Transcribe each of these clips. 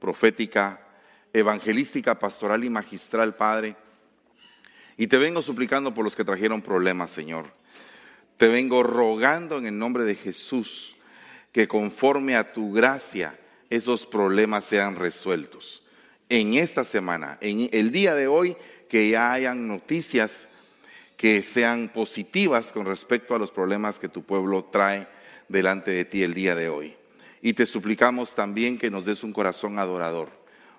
profética, evangelística, pastoral y magistral, Padre. Y te vengo suplicando por los que trajeron problemas, Señor. Te vengo rogando en el nombre de Jesús que conforme a tu gracia esos problemas sean resueltos. En esta semana, en el día de hoy, que ya hayan noticias que sean positivas con respecto a los problemas que tu pueblo trae delante de ti el día de hoy. Y te suplicamos también que nos des un corazón adorador,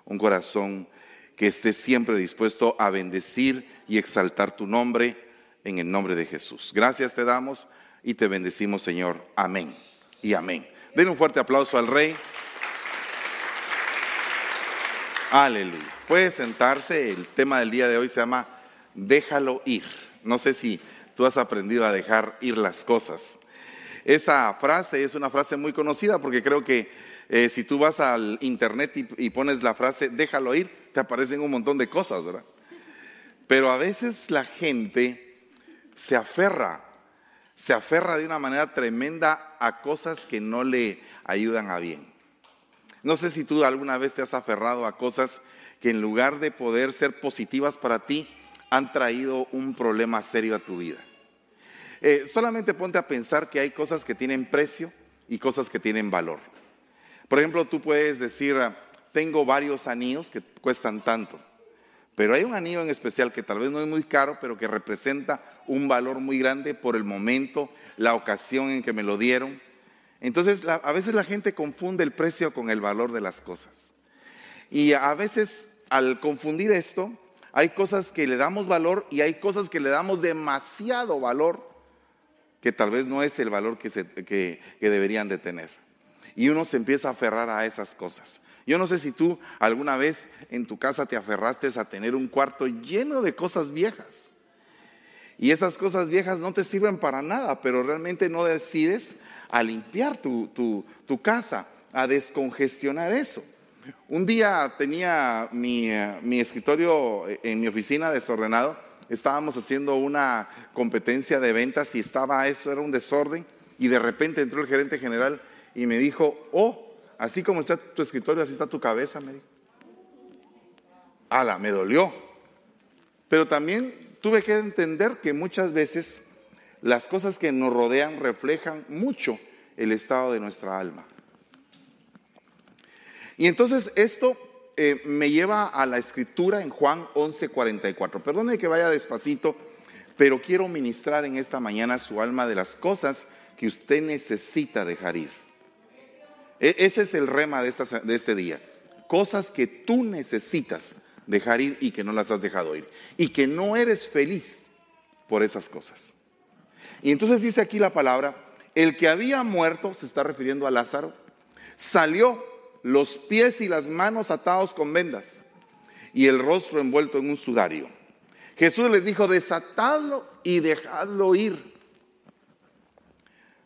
un corazón que esté siempre dispuesto a bendecir y exaltar tu nombre en el nombre de Jesús. Gracias te damos y te bendecimos, Señor. Amén y amén. Den un fuerte aplauso al Rey. Aleluya. Puede sentarse. El tema del día de hoy se llama Déjalo ir. No sé si tú has aprendido a dejar ir las cosas. Esa frase es una frase muy conocida porque creo que eh, si tú vas al internet y, y, pones la frase déjalo ir, te aparecen un montón de cosas, ¿verdad? Pero a veces la gente se aferra, se aferra de una manera tremenda a cosas que no le ayudan a bien. No sé si tú alguna vez te has aferrado a cosas que en lugar de poder ser positivas para ti, han traído un problema serio a tu vida. Eh, solamente ponte a pensar que hay cosas que tienen precio y cosas que tienen valor. Por ejemplo, tú puedes decir, ah, tengo varios anillos que cuestan tanto, pero hay un anillo en especial que tal vez no es muy caro, pero que representa un valor muy grande por el momento, la ocasión en que me lo dieron, entonces, a veces la gente confunde el precio con el valor de las cosas. Y a veces al confundir esto, hay cosas que le damos valor y hay cosas que le damos demasiado valor que tal vez no es el valor que, que, deberían de tener. Y uno se empieza a aferrar a esas cosas. Yo no sé si tú alguna vez en tu casa te aferraste a tener un cuarto lleno de cosas viejas. Y esas cosas viejas no te sirven para nada, pero realmente no decides a limpiar tu, casa, a descongestionar eso. Un día tenía mi, mi, escritorio en mi oficina desordenado, estábamos haciendo una competencia de ventas y estaba eso, era un desorden, y de repente entró el gerente general y me dijo, oh, así como está tu escritorio, así está tu cabeza, me dijo. Ala, me dolió. Pero también tuve que entender que muchas veces las cosas que nos rodean reflejan mucho el estado de nuestra alma. Y entonces esto eh, me lleva a la escritura en Juan 11:44. Perdone que vaya despacito, pero quiero ministrar en esta mañana su alma de las cosas que usted necesita dejar ir. E, ese es el rema de, de este día. Cosas que tú necesitas dejar ir y que no las has dejado ir. Y que no eres feliz por esas cosas. Y entonces dice aquí la palabra, el que había muerto, se está refiriendo a Lázaro, salió los pies y las manos atados con vendas y el rostro envuelto en un sudario. Jesús les dijo, desatadlo y dejadlo ir.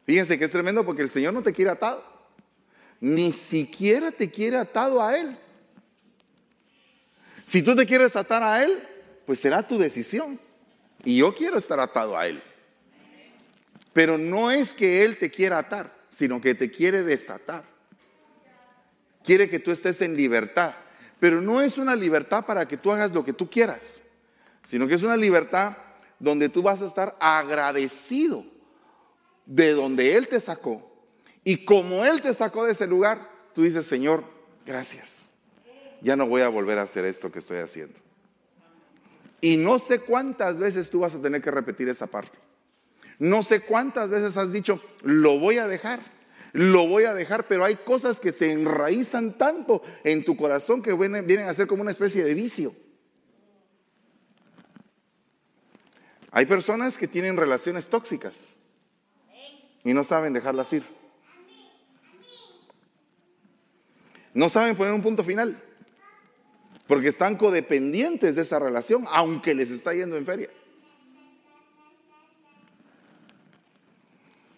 Fíjense que es tremendo porque el Señor no te quiere atado, ni siquiera te quiere atado a Él. Si tú te quieres atar a Él, pues será tu decisión. Y yo quiero estar atado a Él. Pero no es que Él te quiera atar, sino que te quiere desatar. Quiere que tú estés en libertad. Pero no es una libertad para que tú hagas lo que tú quieras, sino que es una libertad donde tú vas a estar agradecido de donde Él te sacó. Y como Él te sacó de ese lugar, tú dices, Señor, gracias. Ya no voy a volver a hacer esto que estoy haciendo. Y no sé cuántas veces tú vas a tener que repetir esa parte. No sé cuántas veces has dicho, lo voy a dejar, lo voy a dejar, pero hay cosas que se enraizan tanto en tu corazón que vienen, a ser como una especie de vicio. Hay personas que tienen relaciones tóxicas y no saben dejarlas ir. No saben poner un punto final porque están codependientes de esa relación, aunque les está yendo en feria.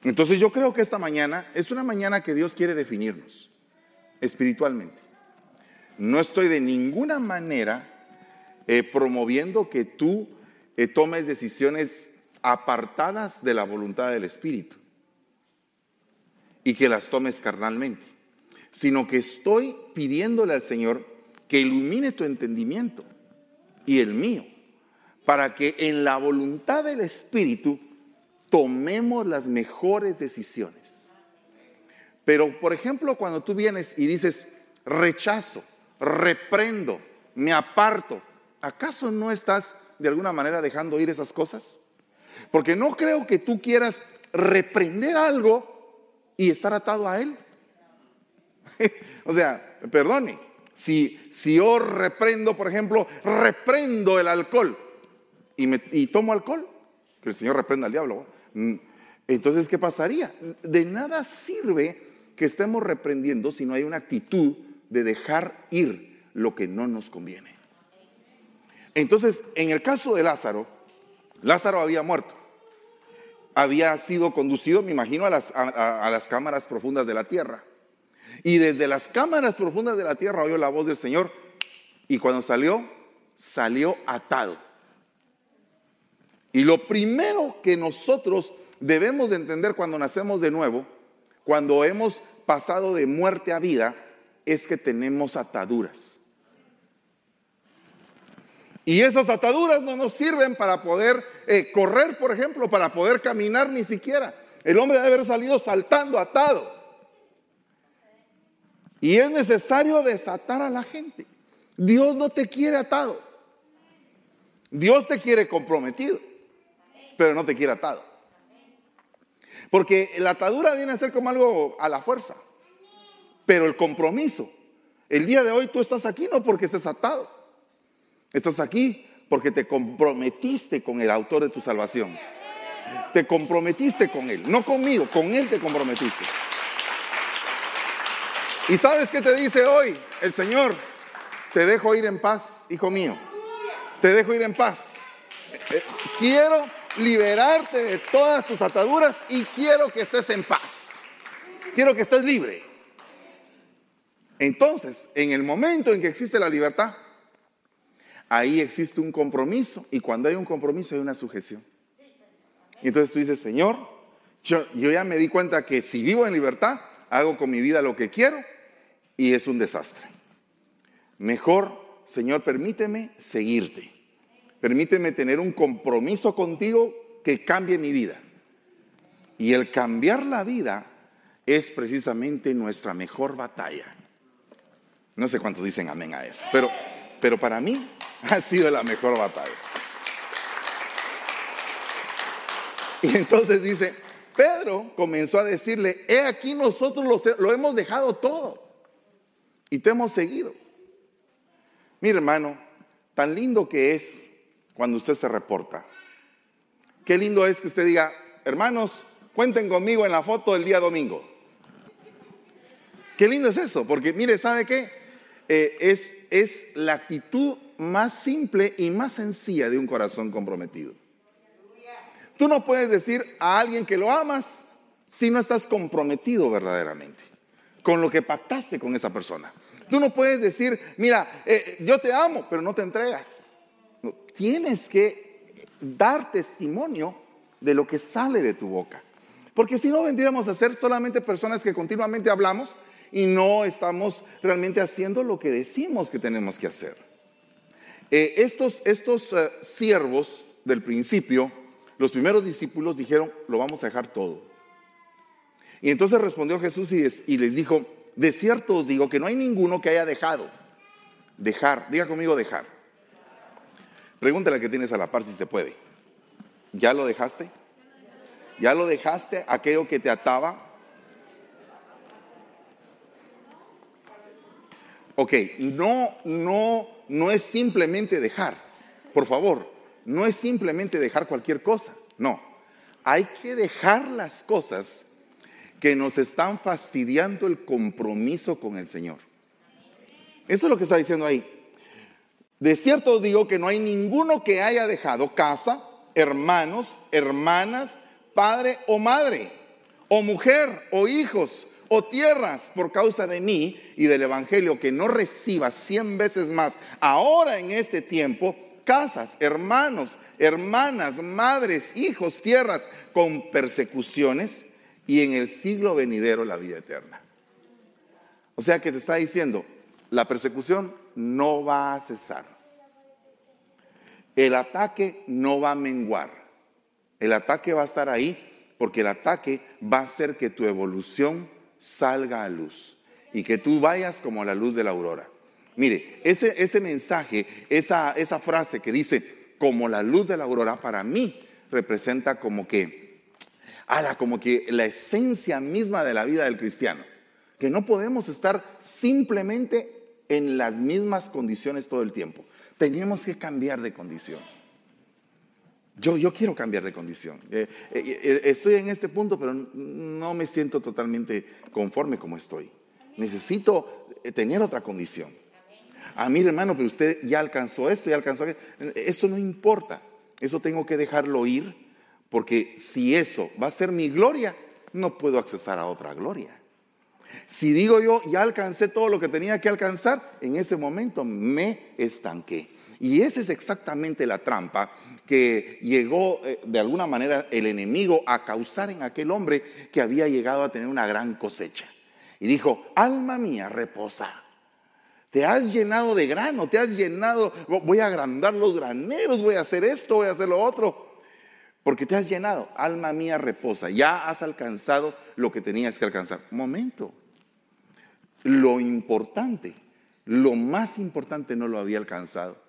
Entonces yo creo que esta mañana es una mañana que Dios quiere definirnos espiritualmente. No estoy de ninguna manera eh, promoviendo que tú eh, tomes decisiones apartadas de la voluntad del Espíritu y que las tomes carnalmente. sino que estoy pidiéndole al Señor que ilumine tu entendimiento y el mío, para que en la voluntad del Espíritu tomemos las mejores decisiones. Pero, por ejemplo, cuando tú vienes y dices, rechazo, reprendo, me aparto, ¿acaso no estás de alguna manera dejando ir esas cosas? Porque no creo que tú quieras reprender algo y estar atado a él. o sea, perdone, si, si yo reprendo, por ejemplo, reprendo el alcohol y, me, y tomo alcohol, que el Señor reprenda al diablo, entonces, ¿qué pasaría? De nada sirve que estemos reprendiendo si no hay una actitud de dejar ir lo que no nos conviene. Entonces, en el caso de Lázaro, Lázaro había muerto. Había sido conducido, me imagino, a las, a las cámaras profundas de la tierra. Y desde las cámaras profundas de la tierra oyó la voz del Señor. Y cuando salió, salió atado. Y lo primero que nosotros debemos de entender cuando nacemos de nuevo, cuando hemos pasado de muerte a vida, es que tenemos ataduras. Y esas ataduras no nos sirven para poder eh, correr, por ejemplo, para poder caminar ni siquiera. El hombre debe haber salido saltando atado. Y es necesario desatar a la gente. Dios no te quiere atado. Dios te quiere comprometido, pero no te quiere atado. Porque la atadura viene a ser como algo a la fuerza. Pero el compromiso, el día de hoy tú estás aquí no porque estés atado. Estás aquí porque te comprometiste con el autor de tu salvación. Te comprometiste con él, no conmigo, con él te comprometiste. ¿Y sabes qué te dice hoy el Señor? Te dejo ir en paz, hijo mío. Te dejo ir en paz. Eh, quiero liberarte de todas tus ataduras y quiero que estés en paz. Quiero que estés libre. Entonces, en el momento en que existe la libertad, ahí existe un compromiso y cuando hay un compromiso hay una sujeción. Y entonces tú dices, Señor, yo, yo ya me di cuenta que si vivo en libertad, hago con mi vida lo que quiero y es un desastre. Mejor, Señor, permíteme seguirte. Permíteme tener un compromiso contigo que cambie mi vida. Y el cambiar la vida es precisamente nuestra mejor batalla. No sé cuántos dicen amén a eso, pero, pero para mí ha sido la mejor batalla. Y entonces dice, Pedro comenzó a decirle, he aquí nosotros lo, lo hemos dejado todo y te hemos seguido. Mire hermano, tan lindo que es cuando usted se reporta. Qué lindo es que usted diga, hermanos, cuenten conmigo en la foto del día domingo. Qué lindo es eso, porque mire, ¿sabe qué? Eh, es, es la actitud más simple y más sencilla de un corazón comprometido. Tú no puedes decir a alguien que lo amas si no estás comprometido verdaderamente con lo que pactaste con esa persona. Tú no puedes decir, mira, eh, yo te amo, pero no te entregas. Tienes que dar testimonio de lo que sale de tu boca. Porque si no, vendríamos a ser solamente personas que continuamente hablamos y no estamos realmente haciendo lo que decimos que tenemos que hacer. Eh, estos estos eh, siervos del principio, los primeros discípulos dijeron, lo vamos a dejar todo. Y entonces respondió Jesús y, les dijo, de cierto os digo que no hay ninguno que haya dejado. Dejar, diga conmigo dejar. Pregúntale a que tienes a la par si se puede. ¿Ya lo dejaste? ¿Ya lo dejaste aquello que te ataba? Ok, no, no, no es simplemente dejar. Por favor, no es simplemente dejar cualquier cosa. No, hay que dejar las cosas que nos están fastidiando el compromiso con el Señor. Eso es lo que está diciendo ahí. De cierto os digo que no hay ninguno que haya dejado casa, hermanos, hermanas, padre o madre, o mujer o hijos o tierras por causa de mí y del Evangelio que no reciba cien veces más ahora en este tiempo casas, hermanos, hermanas, madres, hijos, tierras con persecuciones y en el siglo venidero la vida eterna. O sea que te está diciendo, la persecución no va a cesar. El ataque no va a menguar. El ataque va a estar ahí porque el ataque va a hacer que tu evolución salga a luz y que tú vayas como la luz de la aurora. Mire, ese, ese mensaje, esa, esa frase que dice como la luz de la aurora, para mí representa como que, ala, como que la esencia misma de la vida del cristiano. Que no podemos estar simplemente en las mismas condiciones todo el tiempo. Tenemos que cambiar de condición. Yo, yo quiero cambiar de condición. Eh, eh, eh, estoy en este punto, pero no me siento totalmente conforme como estoy. Necesito tener otra condición. A mí, hermano, pero usted ya alcanzó esto, ya alcanzó esto. Eso no importa. Eso tengo que dejarlo ir, porque si eso va a ser mi gloria, no puedo accesar a otra gloria. Si digo yo, ya alcancé todo lo que tenía que alcanzar, en ese momento me estanqué. Y esa es exactamente la trampa que llegó eh, de alguna manera el enemigo a causar en aquel hombre que había llegado a tener una gran cosecha. Y dijo, alma mía, reposa. Te has llenado de grano, te has llenado, voy a agrandar los graneros, voy a hacer esto, voy a hacer lo otro. Porque te has llenado, alma mía, reposa. Ya has alcanzado lo que tenías que alcanzar. Momento. Lo importante, lo más importante no lo había alcanzado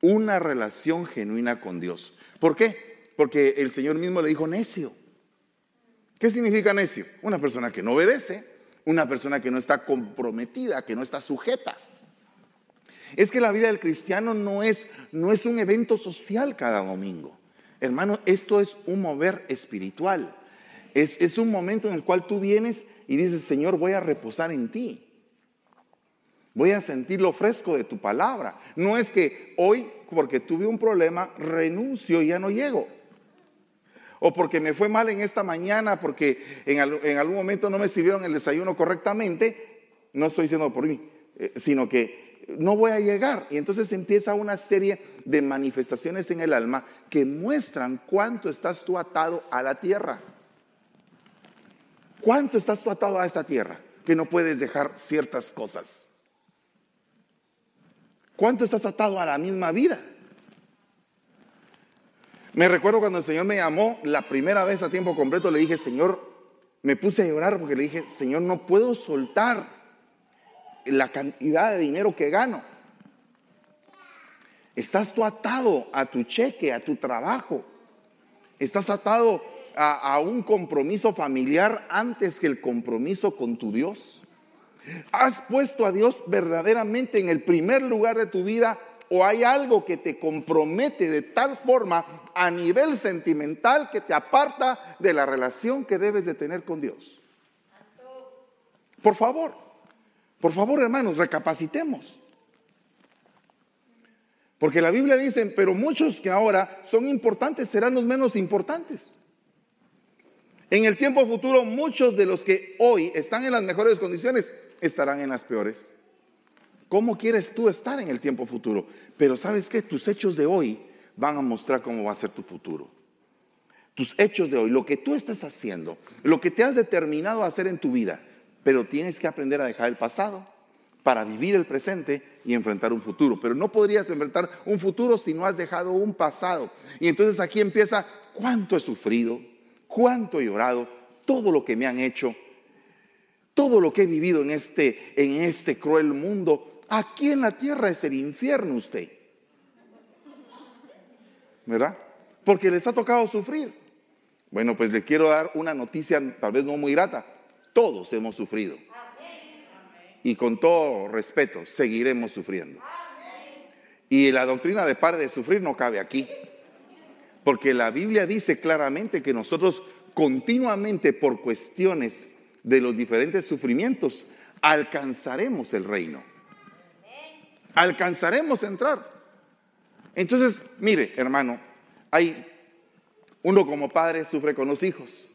una relación genuina con Dios. ¿Por qué? Porque el Señor mismo le dijo necio. ¿Qué significa necio? Una persona que no obedece, una persona que no está comprometida, que no está sujeta. Es que la vida del cristiano no es, no es un evento social cada domingo. Hermano, esto es un mover espiritual. Es, es un momento en el cual tú vienes y dices, Señor, voy a reposar en ti. Voy a sentir lo fresco de tu palabra. No es que hoy, porque tuve un problema, renuncio y ya no llego. O porque me fue mal en esta mañana, porque en, algún momento no me sirvieron el desayuno correctamente. No estoy diciendo por mí, eh, sino que no voy a llegar. Y entonces empieza una serie de manifestaciones en el alma que muestran cuánto estás tú atado a la tierra. ¿Cuánto estás tú atado a esta tierra? Que no puedes dejar ciertas cosas. ¿Cuánto estás atado a la misma vida? Me recuerdo cuando el Señor me llamó la primera vez a tiempo completo, le dije, Señor, me puse a llorar porque le dije, Señor, no puedo soltar la cantidad de dinero que gano. Estás tú atado a tu cheque, a tu trabajo. Estás atado a, a un compromiso familiar antes que el compromiso con tu Dios. ¿Has puesto a Dios verdaderamente en el primer lugar de tu vida o hay algo que te compromete de tal forma a nivel sentimental que te aparta de la relación que debes de tener con Dios? Por favor, por favor hermanos, recapacitemos. Porque la Biblia dice, pero muchos que ahora son importantes serán los menos importantes. En el tiempo futuro, muchos de los que hoy están en las mejores condiciones estarán en las peores. ¿Cómo quieres tú estar en el tiempo futuro? Pero sabes que tus hechos de hoy van a mostrar cómo va a ser tu futuro. Tus hechos de hoy, lo que tú estás haciendo, lo que te has determinado a hacer en tu vida, pero tienes que aprender a dejar el pasado para vivir el presente y enfrentar un futuro. Pero no podrías enfrentar un futuro si no has dejado un pasado. Y entonces aquí empieza cuánto he sufrido, cuánto he llorado, todo lo que me han hecho, todo lo que he vivido en este, en este cruel mundo, aquí en la tierra es el infierno usted. ¿Verdad? Porque les ha tocado sufrir. Bueno, pues le quiero dar una noticia tal vez no muy grata. Todos hemos sufrido. Y con todo respeto, seguiremos sufriendo. Y la doctrina de par de sufrir no cabe aquí. Porque la Biblia dice claramente que nosotros continuamente por cuestiones de los diferentes sufrimientos, alcanzaremos el reino. Alcanzaremos entrar. Entonces, mire, hermano, hay uno como padre sufre con los hijos.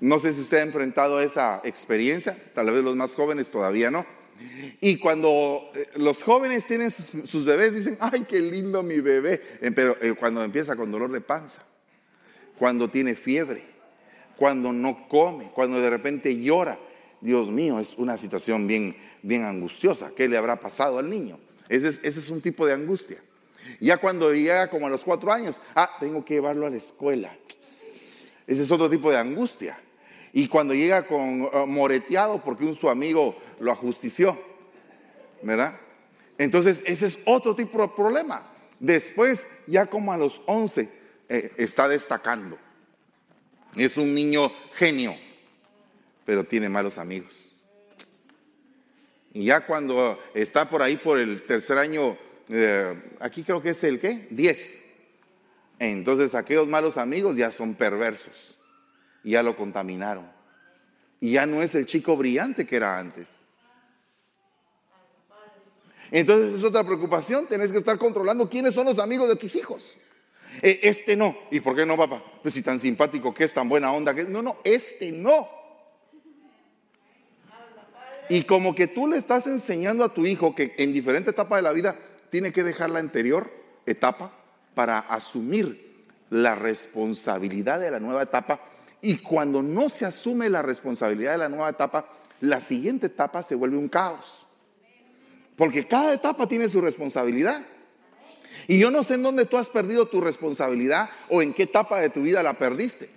No sé si usted ha enfrentado esa experiencia, tal vez los más jóvenes todavía no. Y cuando eh, los jóvenes tienen sus, bebés, dicen, ay, qué lindo mi bebé, eh, pero eh, cuando empieza con dolor de panza, cuando tiene fiebre, cuando no come, cuando de repente llora. Dios mío, es una situación bien, bien angustiosa. ¿Qué le habrá pasado al niño? Ese es, ese es un tipo de angustia. Ya cuando llega como a los cuatro años, ah, tengo que llevarlo a la escuela. Ese es otro tipo de angustia. Y cuando llega con uh, moreteado porque un su amigo lo ajustició, ¿verdad? Entonces, ese es otro tipo de problema. Después, ya como a los 11, eh, está destacando. Es un niño genio, pero tiene malos amigos. Y ya cuando está por ahí por el tercer año, eh, aquí creo que es el qué? 10. Entonces aquellos malos amigos ya son perversos. Ya lo contaminaron. Y ya no es el chico brillante que era antes. Entonces es otra preocupación, tenés que estar controlando quiénes son los amigos de tus hijos. E, este no. ¿Y por qué no, papá? Pues si tan simpático que es, tan buena onda que es. No, no, este no. Y como que tú le estás enseñando a tu hijo que en diferente etapa de la vida tiene que dejar la anterior etapa para asumir la responsabilidad de la nueva etapa. Y cuando no se asume la responsabilidad de la nueva etapa, la siguiente etapa se vuelve un caos. Porque cada etapa tiene su responsabilidad. Y yo no sé en dónde tú has perdido tu responsabilidad o en qué etapa de tu vida la perdiste.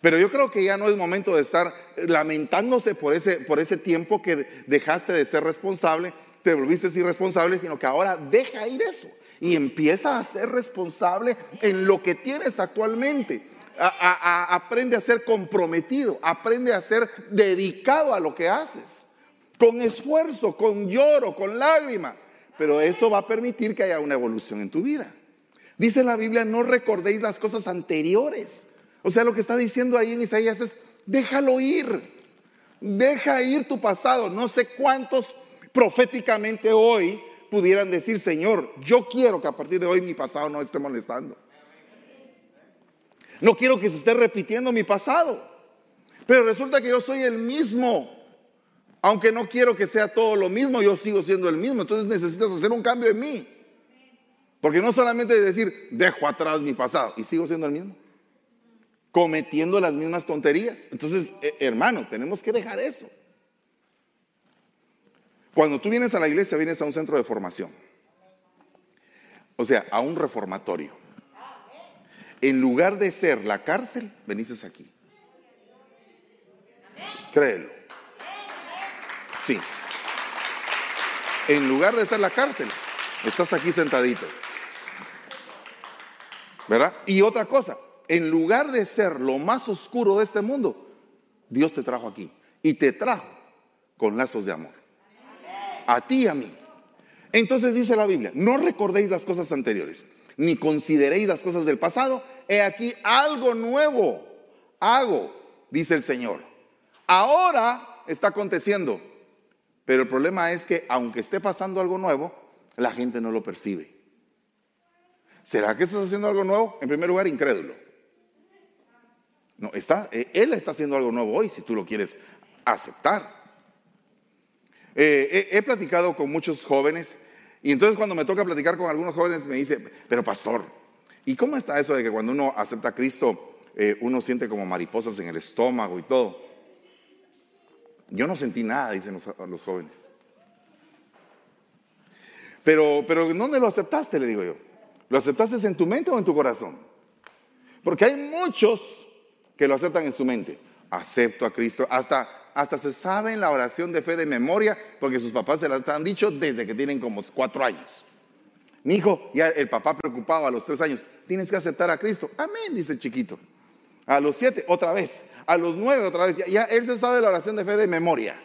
Pero yo creo que ya no es momento de estar lamentándose por ese, por ese tiempo que dejaste de ser responsable, te volviste irresponsable, sino que ahora deja ir eso y empieza a ser responsable en lo que tienes actualmente. Aprende a ser comprometido, aprende a ser dedicado a lo que haces con esfuerzo, con lloro, con lágrima. Pero eso va a permitir que haya una evolución en tu vida. Dice la Biblia, no recordéis las cosas anteriores. O sea, lo que está diciendo ahí en Isaías es, déjalo ir. Deja ir tu pasado. No sé cuántos proféticamente hoy pudieran decir, Señor, yo quiero que a partir de hoy mi pasado no esté molestando. No quiero que se esté repitiendo mi pasado. Pero resulta que yo soy el mismo. Aunque no quiero que sea todo lo mismo, yo sigo siendo el mismo. Entonces necesitas hacer un cambio en mí. Porque no solamente decir, dejo atrás mi pasado y sigo siendo el mismo. Cometiendo las mismas tonterías. Entonces, eh, hermano, tenemos que dejar eso. Cuando tú vienes a la iglesia, vienes a un centro de formación. O sea, a un reformatorio. En lugar de ser la cárcel, venís aquí. Créelo. Sí. En lugar de ser la cárcel, estás aquí sentadito. ¿Verdad? Y otra cosa, en lugar de ser lo más oscuro de este mundo, Dios te trajo aquí y te trajo con lazos de amor. A ti y a mí. Entonces dice la Biblia, no recordéis las cosas anteriores, ni consideréis las cosas del pasado. He aquí algo nuevo hago, dice el Señor. Ahora está aconteciendo. Pero el problema es que aunque esté pasando algo nuevo, la gente no lo percibe. ¿Será que estás haciendo algo nuevo? En primer lugar, incrédulo. No, está, eh, él está haciendo algo nuevo hoy, si tú lo quieres aceptar. Eh, he, platicado con muchos jóvenes y entonces cuando me toca platicar con algunos jóvenes me dice, pero pastor, ¿y cómo está eso de que cuando uno acepta a Cristo eh, uno siente como mariposas en el estómago y todo? Yo no sentí nada, dicen los, jóvenes. Pero, pero ¿dónde lo aceptaste? Le digo yo. ¿Lo aceptaste en tu mente o en tu corazón? Porque hay muchos que lo aceptan en su mente. Acepto a Cristo. Hasta, hasta se saben la oración de fe de memoria porque sus papás se la han dicho desde que tienen como cuatro años. Mi hijo, ya el papá preocupado a los tres años, tienes que aceptar a Cristo. Amén, dice el chiquito. A los siete, otra vez. A los nueve, otra vez. Ya, él se sabe la oración de fe de memoria.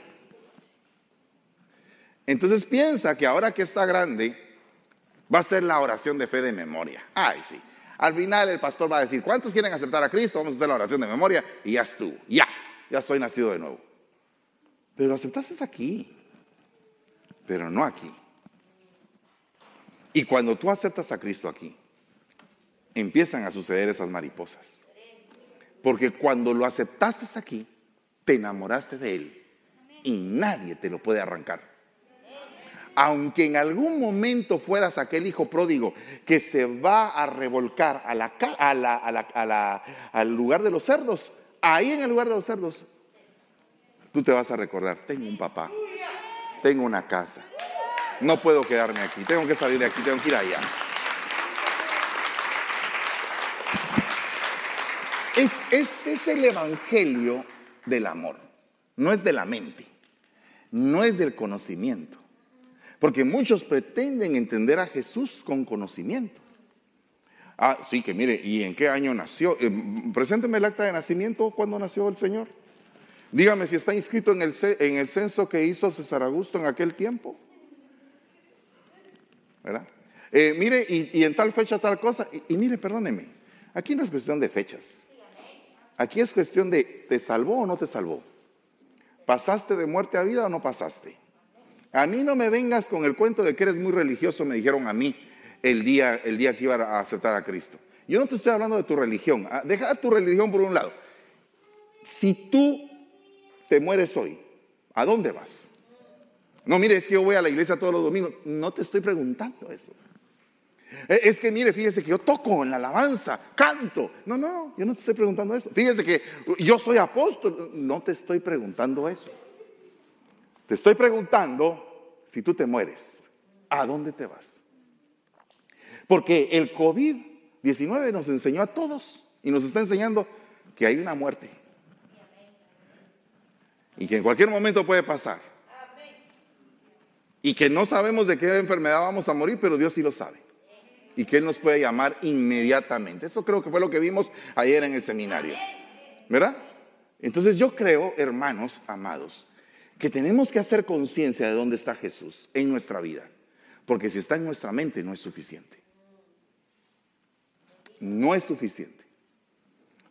Entonces piensa que ahora que está grande, va a ser la oración de fe de memoria. Ay, sí. Al final el pastor va a decir, ¿cuántos quieren aceptar a Cristo? Vamos a hacer la oración de memoria y ya estuvo. Ya, ya soy nacido de nuevo. Pero lo aceptaste aquí, pero no aquí. Y cuando tú aceptas a Cristo aquí, empiezan a suceder esas mariposas. Porque cuando lo aceptaste aquí, te enamoraste de Él y nadie te lo puede arrancar. Aunque en algún momento fueras aquel hijo pródigo que se va a revolcar al lugar de los cerdos, ahí en el lugar de los cerdos tú te vas a recordar, tengo un papá, tengo una casa, no puedo quedarme aquí, tengo que salir de aquí, tengo que ir allá. Es, ese es el evangelio del amor, no es de la mente, no es del conocimiento, porque muchos pretenden entender a Jesús con conocimiento. Ah, sí, que mire, ¿y en qué año nació? Eh, presénteme el acta de nacimiento, ¿cuándo nació el Señor? Dígame si está inscrito en el, en el censo que hizo César Augusto en aquel tiempo. ¿Verdad? Eh, mire, y, en tal fecha tal cosa. Y, y, mire, perdóneme, aquí no es cuestión de fechas. Aquí es cuestión de, ¿te salvó o no te salvó? ¿Pasaste de muerte a vida o no pasaste? A mí no me vengas con el cuento de que eres muy religioso, me dijeron a mí el día, el día que iba a aceptar a Cristo. Yo no te estoy hablando de tu religión. Ah, deja tu religión por un lado. Si tú te mueres hoy, ¿a dónde vas? No, mire, es que yo voy a la iglesia todos los domingos. No te estoy preguntando eso. Eh, es que mire, fíjese que yo toco en la alabanza, canto. No, no, yo no te estoy preguntando eso. Fíjese que yo soy apóstol. No te estoy preguntando eso. Te estoy preguntando si tú te mueres, ¿a dónde te vas? Porque el COVID-19 nos enseñó a todos y nos está enseñando que hay una muerte. Y que en cualquier momento puede pasar. Y que no sabemos de qué enfermedad vamos a morir, pero Dios sí lo sabe. Y que Él nos puede llamar inmediatamente. Eso creo que fue lo que vimos ayer en el seminario. ¿Verdad? Entonces yo creo, hermanos amados, que tenemos que hacer conciencia de dónde está Jesús en nuestra vida. Porque si está en nuestra mente no es suficiente no es suficiente.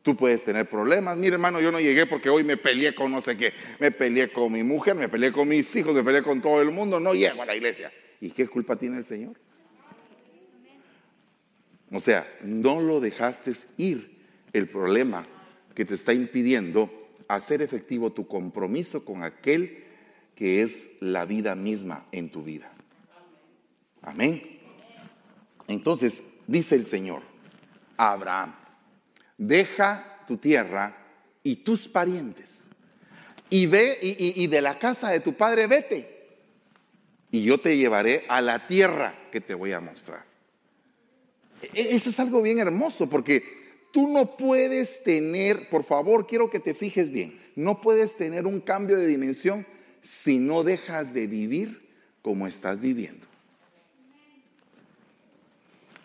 Tú puedes tener problemas. Mire, hermano, yo no llegué porque hoy me peleé con no sé qué. Me peleé con mi mujer, me peleé con mis hijos, me peleé con todo el mundo. No llego a la iglesia. ¿Y qué culpa tiene el Señor? O sea, no lo dejaste ir el problema que te está impidiendo hacer efectivo tu compromiso con aquel que es la vida misma en tu vida. Amén. Entonces, dice el Señor, Abraham, deja tu tierra y tus parientes y ve y, de la casa de tu padre vete y yo te llevaré a la tierra que te voy a mostrar. E, eso es algo bien hermoso porque tú no puedes tener, por favor, quiero que te fijes bien, no puedes tener un cambio de dimensión si no dejas de vivir como estás viviendo.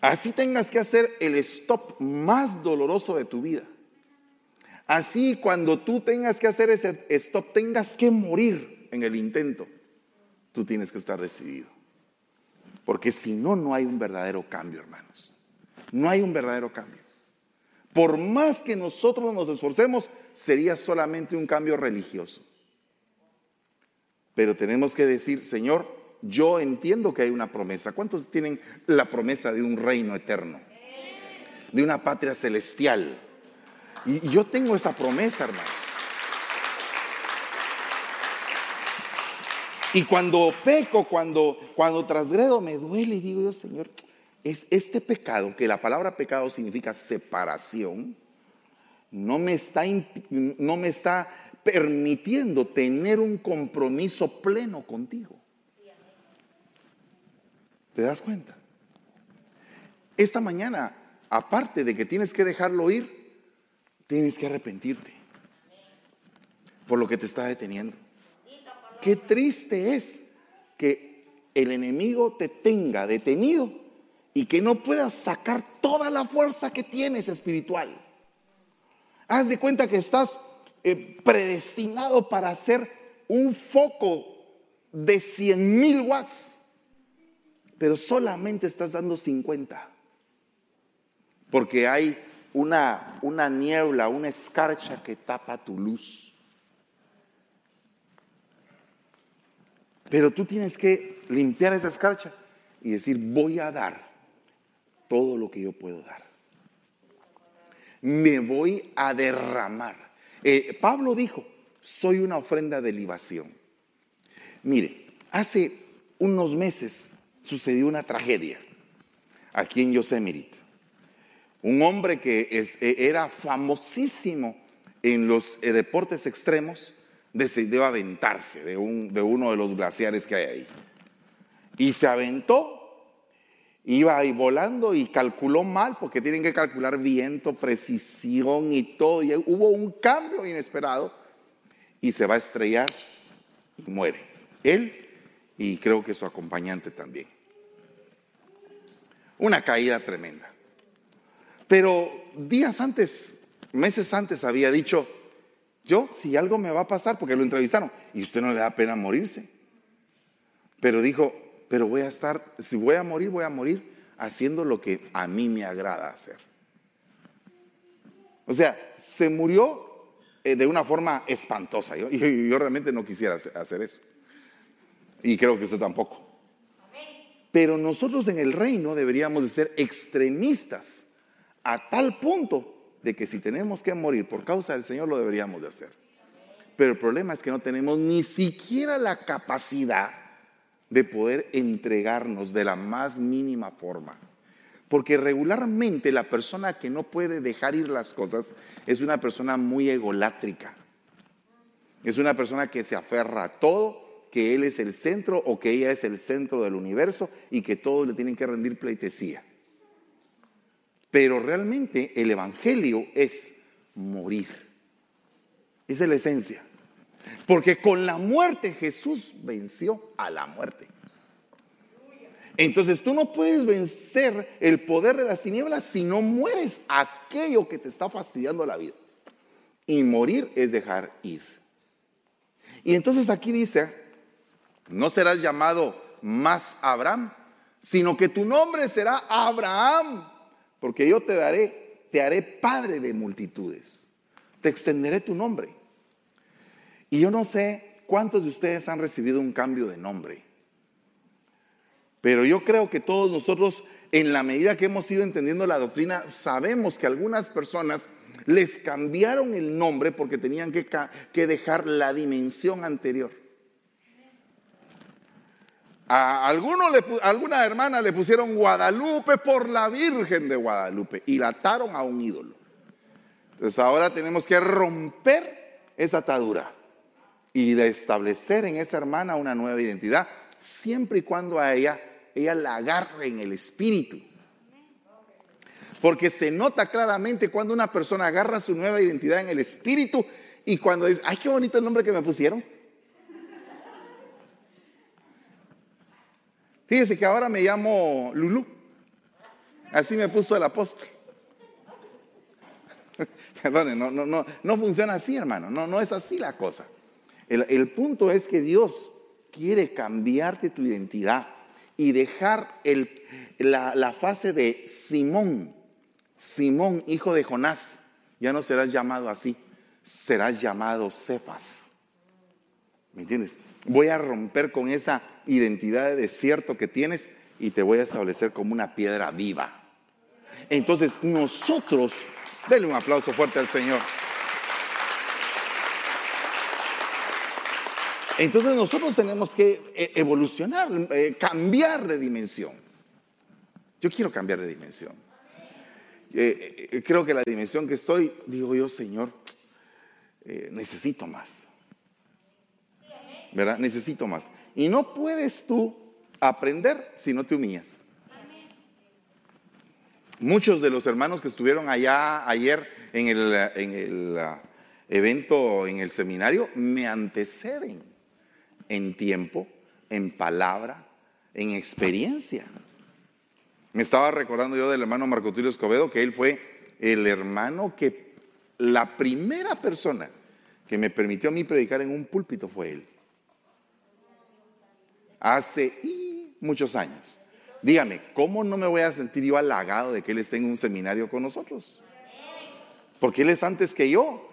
Así tengas que hacer el stop más doloroso de tu vida. Así cuando tú tengas que hacer ese stop, tengas que morir en el intento, tú tienes que estar decidido. Porque si no, no hay un verdadero cambio, hermanos. No hay un verdadero cambio. Por más que nosotros nos esforcemos, sería solamente un cambio religioso. Pero tenemos que decir, Señor, yo entiendo que hay una promesa. ¿Cuántos tienen la promesa de un reino eterno? De una patria celestial. Y yo tengo esa promesa, hermano. Y cuando peco, cuando, cuando trasgredo, me duele y digo yo, Señor, es este pecado, que la palabra pecado significa separación, no me está, no me está permitiendo tener un compromiso pleno contigo. ¿Te das cuenta? Esta mañana, aparte de que tienes que dejarlo ir, tienes que arrepentirte por lo que te está deteniendo. Qué triste es que el enemigo te tenga detenido y que no puedas sacar toda la fuerza que tienes espiritual. Haz de cuenta que estás eh, predestinado para hacer un foco de 100 mil watts pero solamente estás dando 50. Porque hay una, una niebla, una escarcha que tapa tu luz. Pero tú tienes que limpiar esa escarcha y decir, voy a dar todo lo que yo puedo dar. Me voy a derramar. Eh, Pablo dijo, soy una ofrenda de libación. Mire, hace unos meses sucedió una tragedia aquí en Yosemite. Un hombre que e, era famosísimo en los eh, deportes extremos decidió aventarse de, de uno de los glaciares que hay ahí. Y se aventó, iba ahí volando y calculó mal, porque tienen que calcular viento, precisión y todo. Y hubo un cambio inesperado y se va a estrellar y muere. Él y creo que su acompañante también. Una caída tremenda. Pero días antes, meses antes había dicho, yo si algo me va a pasar, porque lo entrevistaron, y usted no le da pena morirse. Pero dijo, pero voy a estar, si voy a morir, voy a morir haciendo lo que a mí me agrada hacer. O sea, se murió eh, de una forma espantosa. Yo, yo realmente no quisiera hacer eso. Y creo que usted tampoco. Pero nosotros en el reino deberíamos de ser extremistas a tal punto de que si tenemos que morir por causa del Señor lo deberíamos de hacer. Pero el problema es que no tenemos ni siquiera la capacidad de poder entregarnos de la más mínima forma. Porque regularmente la persona que no puede dejar ir las cosas es una persona muy egolátrica. Es una persona que se aferra a todo, que él es el centro o que ella es el centro del universo y que todos le tienen que rendir pleitesía. Pero realmente el Evangelio es morir. Esa es la esencia. Porque con la muerte Jesús venció a la muerte. Entonces tú no puedes vencer el poder de las tinieblas si no mueres aquello que te está fastidiando la vida. Y morir es dejar ir. Y entonces aquí dice, no serás llamado más Abraham, sino que tu nombre será Abraham, porque yo te daré, te haré padre de multitudes. Te extenderé tu nombre. Y yo no sé cuántos de ustedes han recibido un cambio de nombre. Pero yo creo que todos nosotros, en la medida que hemos ido entendiendo la doctrina, sabemos que algunas personas les cambiaron el nombre porque tenían que, dejar la dimensión anterior. A alguno alguna hermana le pusieron Guadalupe por la Virgen de Guadalupe y la ataron a un ídolo. Entonces ahora tenemos que romper esa atadura y de establecer en esa hermana una nueva identidad, siempre y cuando a ella ella la agarre en el espíritu. Porque se nota claramente cuando una persona agarra su nueva identidad en el espíritu y cuando dice, ay, qué bonito el nombre que me pusieron. Fíjese que ahora me llamo Lulú. Así me puso el apóstol. Perdone, no, no, no, no funciona así, hermano. No, no es así la cosa. El, el punto es que Dios quiere cambiarte tu identidad y dejar la, fase de Simón, Simón, hijo de Jonás. Ya no serás llamado así, serás llamado Cefas. ¿Me entiendes? Voy a romper con esa identidad de desierto que tienes y te voy a establecer como una piedra viva. Entonces nosotros, denle un aplauso fuerte al Señor. Entonces nosotros tenemos que eh, evolucionar, eh, cambiar de dimensión. Yo quiero cambiar de dimensión. Eh, creo que la dimensión que estoy, digo yo, Señor, necesito más. Necesito más. Y no puedes tú aprender si no te humillas. Muchos de los hermanos que estuvieron allá ayer en el, en el ah, evento, en el seminario, me anteceden en tiempo, en palabra, en experiencia. Me estaba recordando yo del hermano Marco Tulio Escobedo que él fue el hermano que la primera persona que me permitió a mí predicar en un púlpito fue él. Hace muchos años. Dígame, ¿cómo no me voy a sentir yo halagado de que él esté en un seminario con nosotros? Porque él es antes que yo.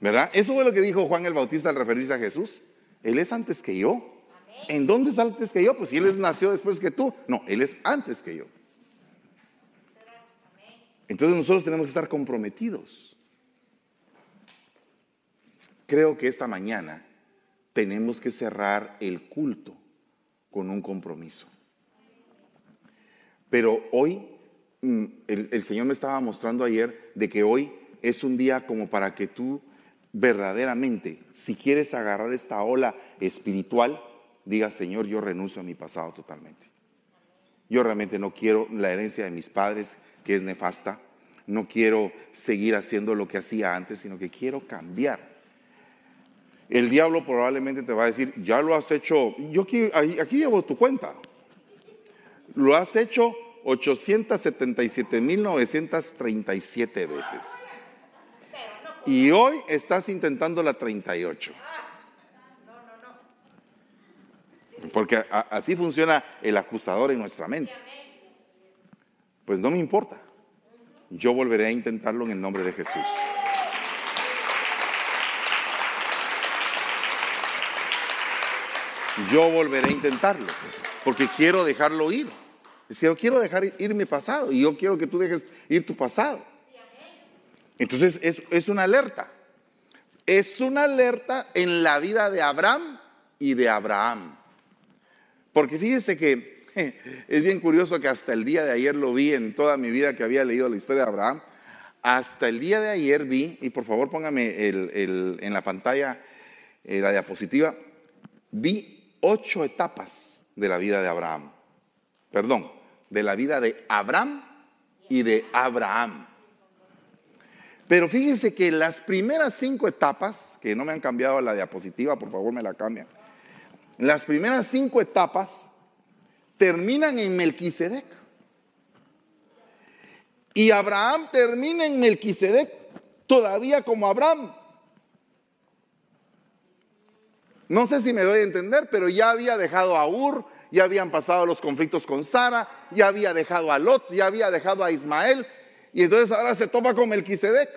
¿Verdad? Eso fue lo que dijo Juan el Bautista al referirse a Jesús. Él es antes que yo. ¿En dónde es antes que yo? Pues si Él nació después que tú. No, Él es antes que yo. Entonces nosotros tenemos que estar comprometidos. Creo que esta mañana tenemos que cerrar el culto con un compromiso. Pero hoy, mm, el, el, Señor me estaba mostrando ayer de que hoy es un día como para que tú verdaderamente, si quieres agarrar esta ola espiritual, diga, Señor, yo renuncio a mi pasado totalmente. Yo realmente no quiero la herencia de mis padres, que es nefasta. No quiero seguir haciendo lo que hacía antes, sino que quiero cambiar. El diablo probablemente te va a decir, ya lo has hecho, yo aquí, llevo tu cuenta. Lo has hecho 877.937 veces. Y hoy estás intentando la 38. Porque así funciona el acusador en nuestra mente. Pues no me importa. Yo volveré a intentarlo en el nombre de Jesús. Yo volveré a intentarlo. Porque quiero dejarlo ir. Es yo quiero dejar ir mi pasado. Y yo quiero que tú dejes ir tu pasado. Entonces es, es una alerta. Es una alerta en la vida de Abraham y de Abraham. Porque fíjese que es bien curioso que hasta el día de ayer lo vi en toda mi vida que había leído la historia de Abraham. Hasta el día de ayer vi, y por favor póngame en la pantalla eh, la diapositiva, vi ocho etapas de la vida de Abraham. Perdón, de la vida de Abraham y de Abraham. Pero fíjese que las primeras cinco etapas, que no me han cambiado la diapositiva, por favor me la cambian. Las primeras cinco etapas terminan en Melquisedec. Y Abraham termina en Melquisedec todavía como Abraham. No sé si me doy a entender, pero ya había dejado a Ur, ya habían pasado los conflictos con Sara, ya había dejado a Lot, ya había dejado a Ismael, y entonces ahora se toma con Melquisedec.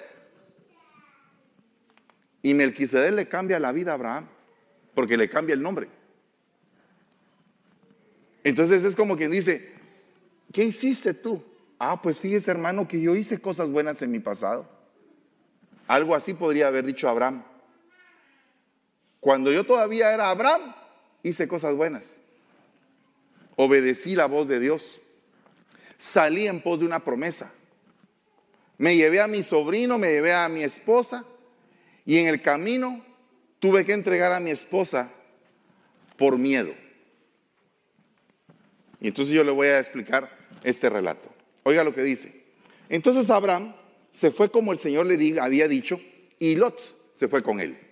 Y Melquisedec le cambia la vida a Abraham, porque le cambia el nombre. Entonces es como quien dice, ¿qué hiciste tú? Ah, pues fíjese hermano que yo hice cosas buenas en mi pasado. Algo así podría haber dicho Abraham. Cuando yo todavía era Abraham, hice cosas buenas. Obedecí la voz de Dios. Salí en pos de una promesa. Me llevé a mi sobrino, me llevé a mi esposa y en el camino tuve que entregar a mi esposa por miedo. Y entonces yo le voy a explicar este relato. Oiga lo que dice. Entonces Abraham se fue como el Señor le había dicho y Lot se fue con él.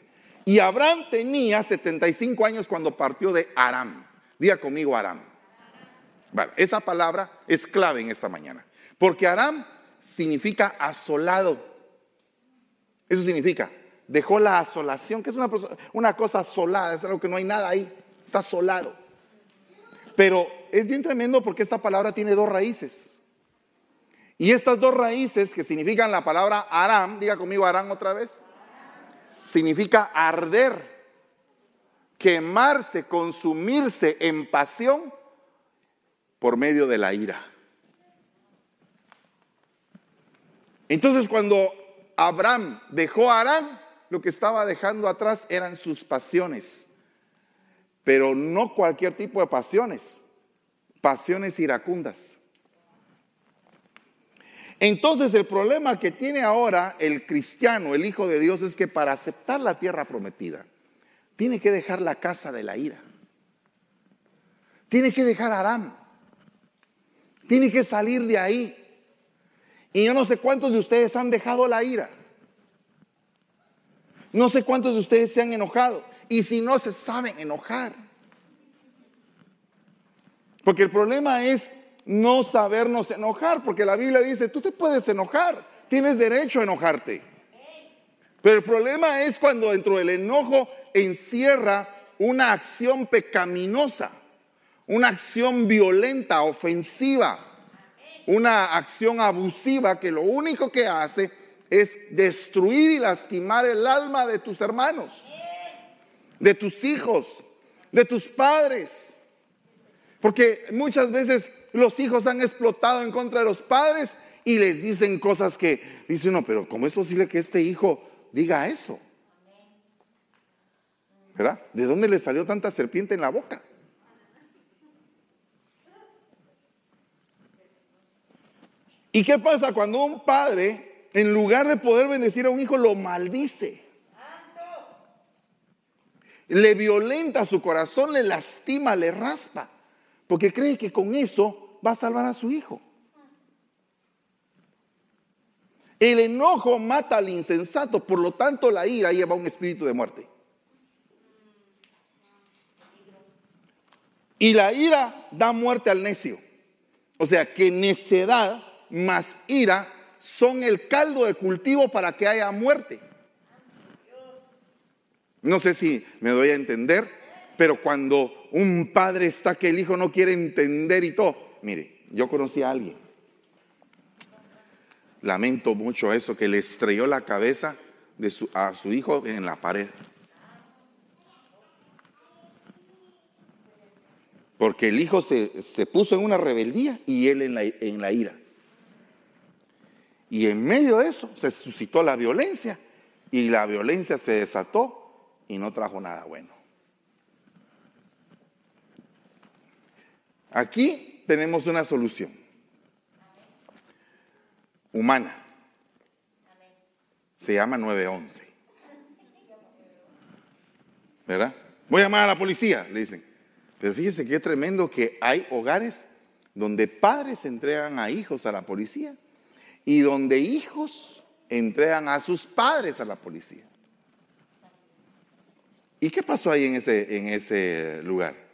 Y Abraham tenía 75 años cuando partió de Aram. Diga conmigo Aram. Vale, esa palabra es clave en esta mañana. Porque Aram significa asolado. Eso significa, dejó la asolación, que es una, una cosa asolada, es algo que no hay nada ahí, está asolado. Pero es bien tremendo porque esta palabra tiene dos raíces. Y estas dos raíces que significan la palabra Aram, diga conmigo Aram otra vez, significa arder, quemarse, consumirse en pasión por medio de la ira. Entonces cuando Abraham dejó a lo que estaba dejando atrás eran sus pasiones, pero no cualquier tipo de pasiones, pasiones iracundas. Entonces el problema que tiene ahora el cristiano, el Hijo de Dios, es que para aceptar la tierra prometida, tiene que dejar la casa de la ira. Tiene que dejar Aram. Tiene que salir de ahí. Y yo no sé cuántos de ustedes han dejado la ira. No sé cuántos de ustedes se han enojado. Y si no se saben enojar. Porque el problema es no sabernos enojar, porque la Biblia dice, tú te puedes enojar, tienes derecho a enojarte. Pero el problema es cuando dentro del enojo encierra una acción pecaminosa, una acción violenta, ofensiva, una acción abusiva que lo único que hace es destruir y lastimar el alma de tus hermanos, de tus hijos, de tus padres. Porque muchas veces los hijos han explotado en contra de los padres y les dicen cosas que dice uno, pero ¿cómo es posible que este hijo diga eso? ¿Verdad? ¿De dónde le salió tanta serpiente en la boca? ¿Y qué pasa cuando un padre, en lugar de poder bendecir a un hijo, lo maldice? le violenta su corazón, le lastima, le raspa, porque cree que con eso va a salvar a su hijo. El enojo mata al insensato, por lo tanto la ira lleva un espíritu de muerte. Y la ira da muerte al necio. O sea que necedad más ira son el caldo de cultivo para que haya muerte. No sé si me doy a entender, pero cuando un padre está que el hijo no quiere entender y todo, mire, yo conocí a alguien Lamento mucho eso, que le estrelló la cabeza a su hijo en la pared. Porque el hijo se, se puso en una rebeldía y él en la, en la ira. Y en medio de eso se suscitó la violencia y la violencia se desató y no trajo nada bueno. Aquí tenemos una solución humana. Se llama 911. ¿Verdad? Voy a llamar a la policía, le dicen. Pero fíjense qué tremendo que hay hogares donde padres entregan a hijos a la policía y donde hijos entregan a sus padres a la policía. ¿Y qué pasó ahí en ese, en ese lugar?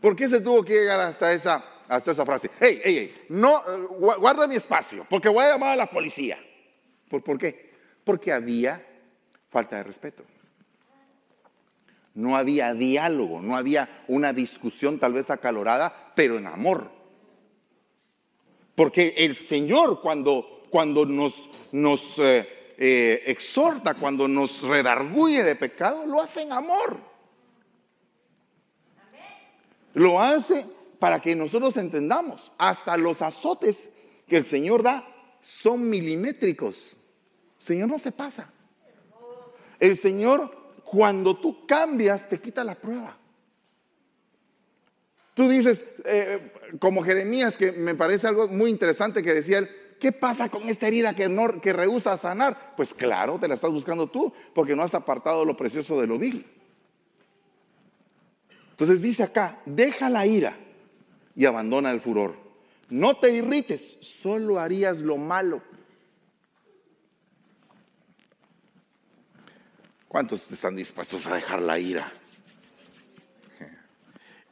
¿Por qué se tuvo que llegar hasta esa hasta esa frase. Hey, hey, hey, no, eh, guarda mi espacio, porque voy a llamar a la policía. ¿Por, ¿Por qué? Porque había falta de respeto. No había diálogo, no había una discusión tal vez acalorada, pero en amor. Porque el Señor cuando, cuando nos, nos eh, eh, exhorta, cuando nos redarguye de pecado, lo hace en amor. Lo hace para que nosotros entendamos, hasta los azotes que el Señor da son milimétricos. El Señor no se pasa. El Señor, cuando tú cambias, te quita la prueba. Tú dices, eh, como Jeremías, que me parece algo muy interesante que decía él, ¿qué pasa con esta herida que, no, que rehúsa sanar? Pues claro, te la estás buscando tú, porque no has apartado lo precioso de lo vil. Entonces dice acá, deja la ira y abandona el furor. No te irrites, solo harías lo malo. ¿Cuántos están dispuestos a dejar la ira?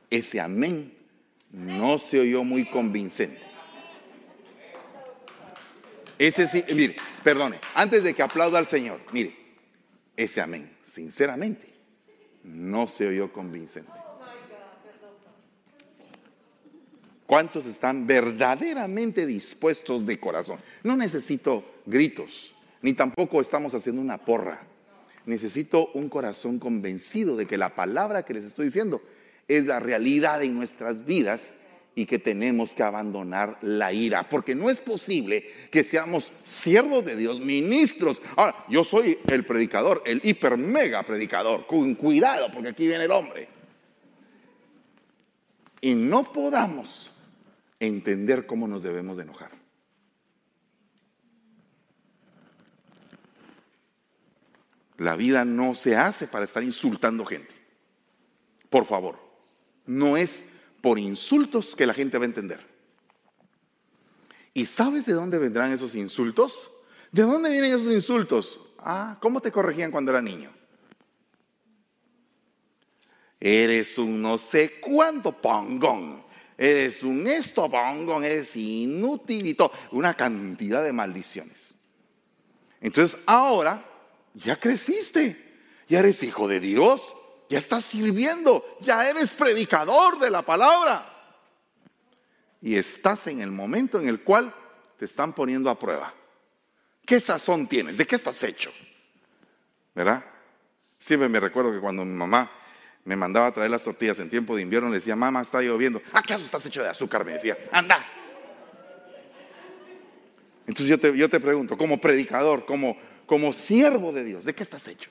Ese amén no se oyó muy convincente. Ese sí, mire, perdone, antes de que aplauda al Señor, mire, ese amén, sinceramente, no se oyó convincente. ¿Cuántos están verdaderamente dispuestos de corazón? No necesito gritos, ni tampoco estamos haciendo una porra. Necesito un corazón convencido de que la palabra que les estoy diciendo es la realidad en nuestras vidas y que tenemos que abandonar la ira, porque no es posible que seamos siervos de Dios, ministros. Ahora, yo soy el predicador, el hiper mega predicador, con cuidado, porque aquí viene el hombre. Y no podamos entender cómo nos debemos de enojar. La vida no se hace para estar insultando gente. Por favor, no es por insultos que la gente va a entender. ¿Y sabes de dónde vendrán esos insultos? ¿De dónde vienen esos insultos? Ah, ¿cómo te corregían cuando era niño? Eres un no sé cuánto pongón eres un estobongón, eres inútil y todo. Una cantidad de maldiciones. Entonces ahora ya creciste, ya eres hijo de Dios, ya estás sirviendo, ya eres predicador de la palabra. Y estás en el momento en el cual te están poniendo a prueba. ¿Qué sazón tienes? ¿De qué estás hecho? ¿Verdad? Siempre me recuerdo que cuando mi mamá me mandaba a traer las tortillas en tiempo de invierno, le decía, mamá, está lloviendo. ¿Acaso estás hecho de azúcar? Me decía, anda. Entonces yo te, yo te pregunto, como predicador, como, como siervo de Dios, ¿de qué estás hecho?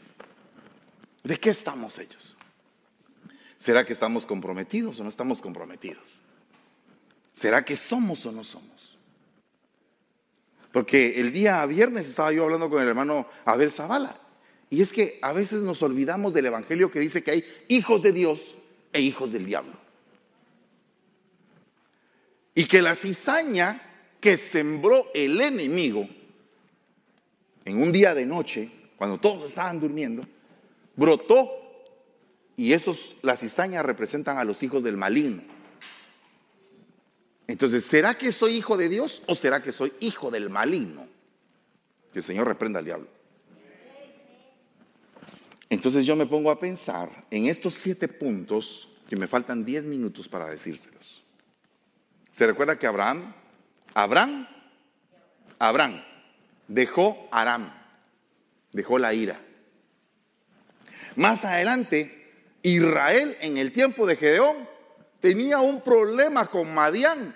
¿De qué estamos hechos? ¿Será que estamos comprometidos o no estamos comprometidos? ¿Será que somos o no somos? Porque el día viernes estaba yo hablando con el hermano Abel Zavala Y es que a veces nos olvidamos del Evangelio que dice que hay hijos de Dios e hijos del diablo. Y que la cizaña que sembró el enemigo en un día de noche, cuando todos estaban durmiendo, brotó y esos, las cizañas representan a los hijos del maligno. Entonces, ¿será que soy hijo de Dios o será que soy hijo del maligno? Que el Señor reprenda al diablo. Entonces yo me pongo a pensar en estos siete puntos que me faltan diez minutos para decírselos. ¿Se recuerda que Abraham, Abraham, Abraham dejó Aram, dejó la ira. Más adelante, Israel en el tiempo de Gedeón tenía un problema con Madián.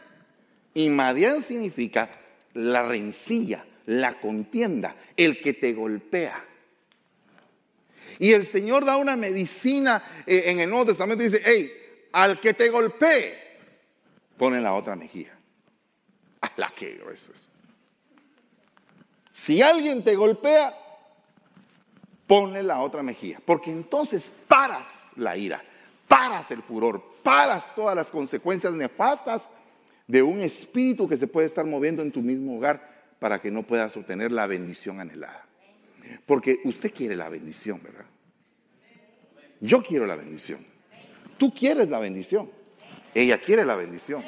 Y Madián significa la rencilla, la contienda, el que te golpea. Y el Señor da una medicina eh, en el Nuevo Testamento y dice, hey, al que te golpee, pone la otra mejilla. A la que eso es. Si alguien te golpea, ponle la otra mejilla, porque entonces paras la ira, paras el furor, paras todas las consecuencias nefastas de un espíritu que se puede estar moviendo en tu mismo hogar para que no puedas obtener la bendición anhelada. Porque usted quiere la bendición, ¿verdad? Yo quiero la bendición. Tú quieres la bendición. Ella quiere la bendición.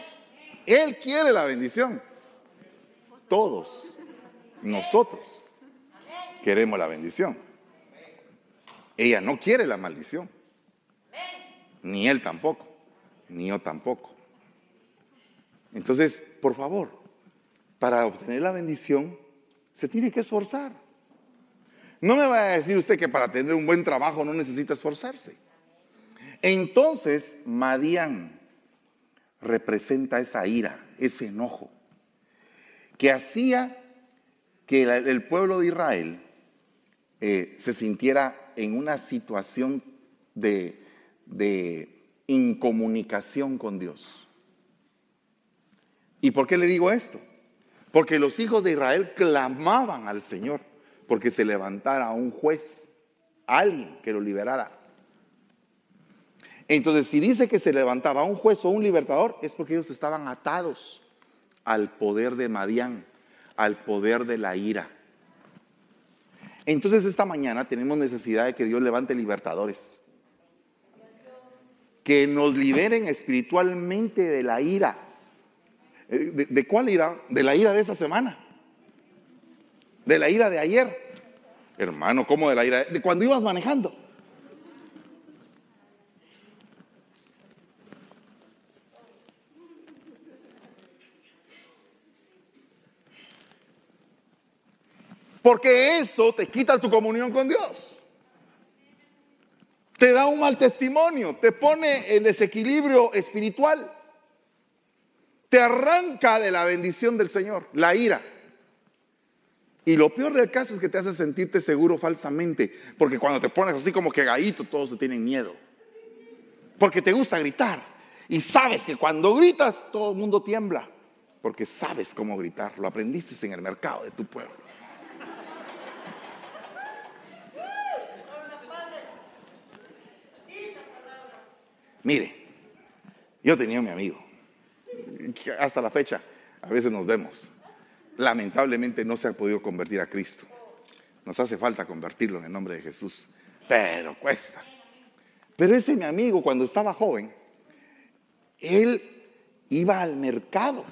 Él quiere la bendición. Todos nosotros queremos la bendición. Ella no quiere la maldición. Ni él tampoco. Ni yo tampoco. Entonces, por favor, para obtener la bendición se tiene que esforzar. No me va a decir usted que para tener un buen trabajo no necesita esforzarse. Entonces, Madián representa esa ira, ese enojo, que hacía que el pueblo de Israel eh, se sintiera en una situación de, de incomunicación con Dios. ¿Y por qué le digo esto? Porque los hijos de Israel clamaban al Señor porque se levantara un juez, alguien que lo liberara. Entonces, si dice que se levantaba un juez o un libertador, es porque ellos estaban atados al poder de Madián, al poder de la ira. Entonces, esta mañana tenemos necesidad de que Dios levante libertadores. Que nos liberen espiritualmente de la ira. Eh, ¿De, de cuál ira? De la ira de esta semana de la ira de ayer. Hermano, ¿cómo de la ira? De cuando ibas manejando. Porque eso te quita tu comunión con Dios. Te da un mal testimonio, te pone en desequilibrio espiritual. Te arranca de la bendición del Señor, la ira. Y lo peor del caso es que te hace sentirte seguro falsamente, porque cuando te pones así como que gallito, todos te tienen miedo. Porque te gusta gritar. Y sabes que cuando gritas, todo el mundo tiembla, porque sabes cómo gritar. Lo aprendiste en el mercado de tu pueblo. Mire, yo tenía mi amigo, hasta la fecha, a veces nos vemos lamentablemente no se ha podido convertir a Cristo. Nos hace falta convertirlo en el nombre de Jesús, pero cuesta. Pero ese mi amigo, cuando estaba joven, él iba al mercado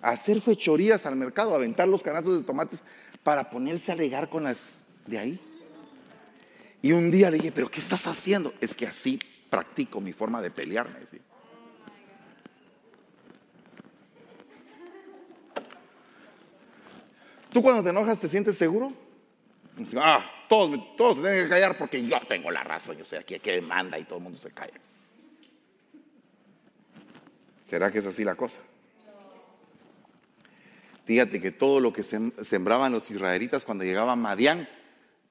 a hacer fechorías al mercado, a aventar los canastos de tomates para ponerse a alegar con las de ahí. Y un día le dije, pero ¿qué estás haciendo? Es que así practico mi forma de pelearme. ¿Tú cuando te enojas te sientes seguro? Ah, todos, todos se tienen que callar porque yo tengo la razón, yo sé aquí que manda y todo el mundo se calla. ¿Será que es así la cosa? Fíjate que todo lo que sembraban los israelitas cuando llegaban Madián,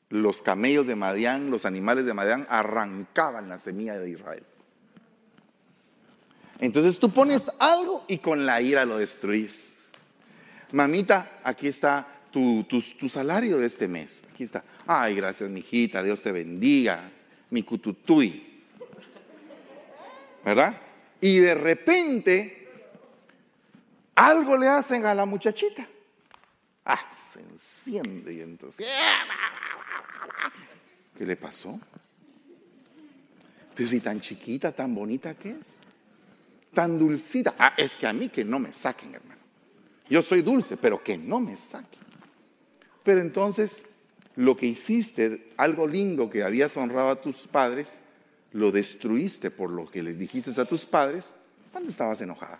los camellos de Madián, los animales de Madián arrancaban la semilla de Israel. Entonces tú pones algo y con la ira lo destruyes. Mamita, aquí está tu, tu, salario de este mes. Aquí está. Ay, gracias, mijita, Dios te bendiga. Mi cututui. ¿Verdad? Y de repente, algo le hacen a la muchachita. Ah, se enciende y entonces. ¿Qué le pasó? Pero si tan chiquita, tan bonita que es, tan dulcita. Ah, es que a mí que no me saquen, hermano. Yo soy dulce, pero que no me saquen. Pero entonces, lo que hiciste, algo lindo que habías honrado a tus padres, lo destruiste por lo que les dijiste a tus padres cuando estabas enojada.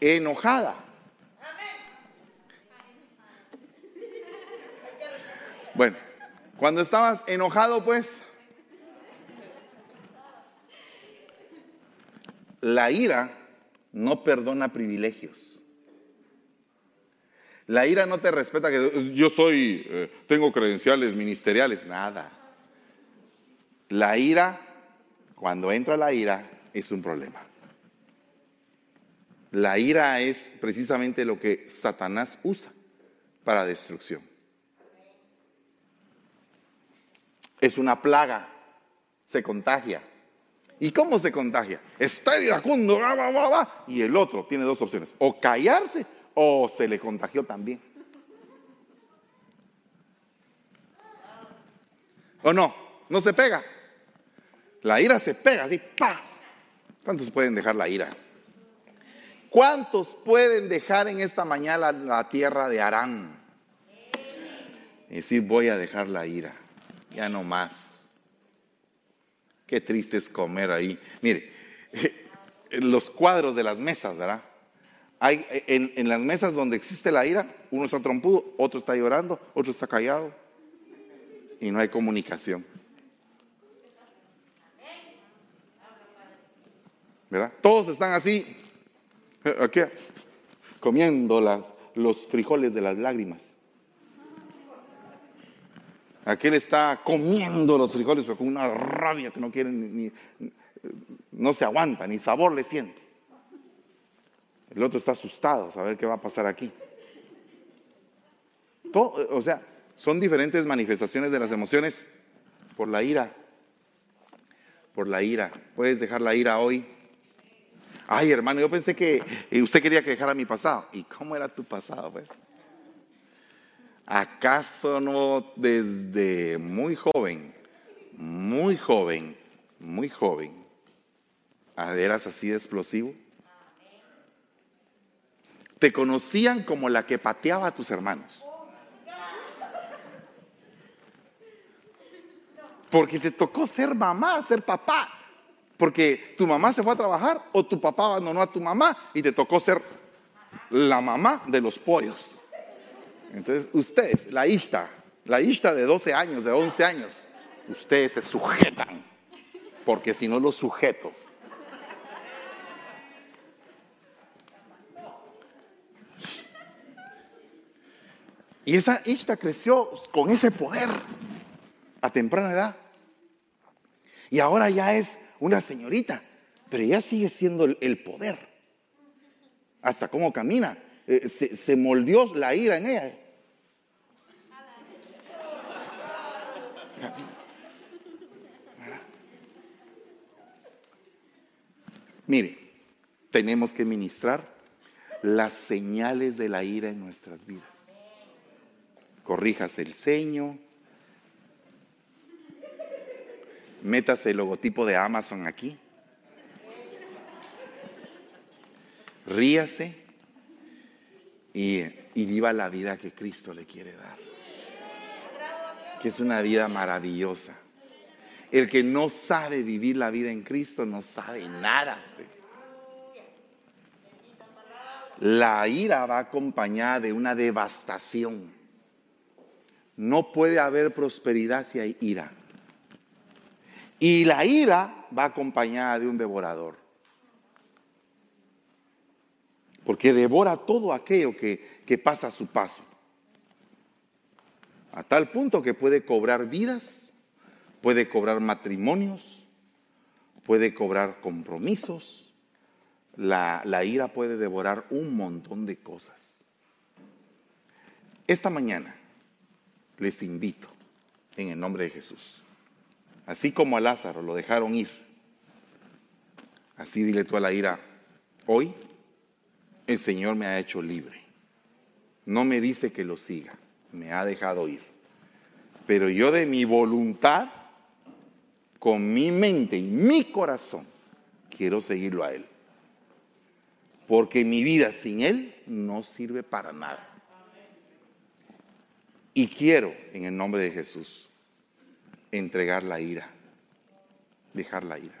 Enojada. Bueno, cuando estabas enojado, pues, la ira no perdona privilegios. La ira no te respeta que yo soy, eh, tengo credenciales ministeriales, nada. La ira, cuando entra la ira, es un problema. La ira es precisamente lo que Satanás usa para destrucción. Es una plaga, se contagia. ¿Y cómo se contagia? Está iracundo, va, va, va, y el otro tiene dos opciones, o callarse o se le contagió también. ¿O no? ¿No se pega? La ira se pega, así, ¡pa! ¿Cuántos pueden dejar la ira? ¿Cuántos pueden dejar en esta mañana la tierra de Arán? Y decir, voy a dejar la ira, ya no más. Qué triste es comer ahí. Mire, los cuadros de las mesas, ¿verdad? Hay, en, en, las mesas donde existe la ira, uno está trompudo, otro está llorando, otro está callado y no hay comunicación. ¿Verdad? Todos están así, aquí, comiendo las, los frijoles de las lágrimas. Aquel está comiendo los frijoles, pero con una rabia que no quiere ni no se aguanta, ni sabor le siente. El otro está asustado, a ver qué va a pasar aquí. O sea, son diferentes manifestaciones de las emociones por la ira. Por la ira. ¿Puedes dejar la ira hoy? Ay, hermano, yo pensé que usted quería que dejara mi pasado. ¿Y cómo era tu pasado, pues? ¿Acaso no desde muy joven, muy joven, muy joven, eras así de explosivo? Te conocían como la que pateaba a tus hermanos. Porque te tocó ser mamá, ser papá. Porque tu mamá se fue a trabajar o tu papá abandonó a tu mamá y te tocó ser la mamá de los pollos. Entonces, ustedes, la Ishta, la Ishta de 12 años, de 11 años, ustedes se sujetan. Porque si no los sujeto, Y esa Ishta creció con ese poder a temprana edad. Y ahora ya es una señorita, pero ya sigue siendo el, poder. Hasta cómo camina. Eh, se, se moldeó la ira en ella. Mire, tenemos que ministrar las señales de la ira en nuestras vidas corrijas el ceño, métase el logotipo de Amazon aquí, ríase y, y viva la vida que Cristo le quiere dar, que es una vida maravillosa. El que no sabe vivir la vida en Cristo no sabe nada. La ira va acompañada de una devastación. No puede haber prosperidad si hay ira. Y la ira va acompañada de un devorador. Porque devora todo aquello que, que pasa a su paso. A tal punto que puede cobrar vidas, puede cobrar matrimonios, puede cobrar compromisos. La, la ira puede devorar un montón de cosas. Esta mañana les invito en el nombre de Jesús. Así como a Lázaro lo dejaron ir, así dile tú a la ira, hoy el Señor me ha hecho libre. No me dice que lo siga, me ha dejado ir. Pero yo de mi voluntad, con mi mente y mi corazón, quiero seguirlo a Él. Porque mi vida sin Él no sirve para nada. Y quiero, en el nombre de Jesús, entregar la ira, dejar la ira.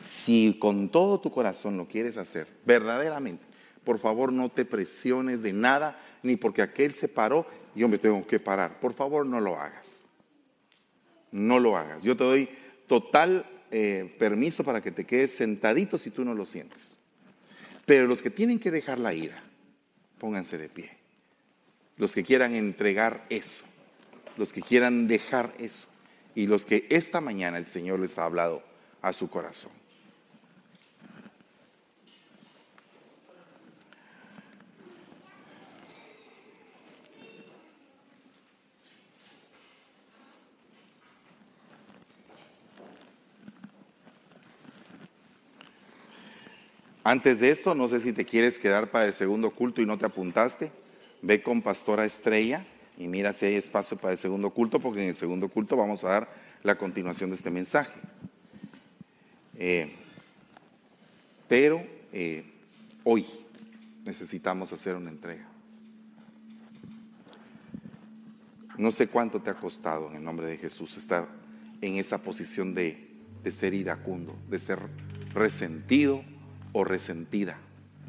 Si con todo tu corazón lo quieres hacer, verdaderamente, por favor no te presiones de nada, ni porque aquel se paró, yo me tengo que parar. Por favor no lo hagas. No lo hagas. Yo te doy total eh, permiso para que te quedes sentadito si tú no lo sientes. Pero los que tienen que dejar la ira, pónganse de pie. Los que quieran entregar eso, los que quieran dejar eso y los que esta mañana el Señor les ha hablado a su corazón. Antes de esto, no sé si te quieres quedar para el segundo culto y no te apuntaste. Ve con Pastora Estrella y mira si hay espacio para el segundo culto, porque en el segundo culto vamos a dar la continuación de este mensaje. Eh, pero eh, hoy necesitamos hacer una entrega. No sé cuánto te ha costado en el nombre de Jesús estar en esa posición de, de ser iracundo, de ser resentido o resentida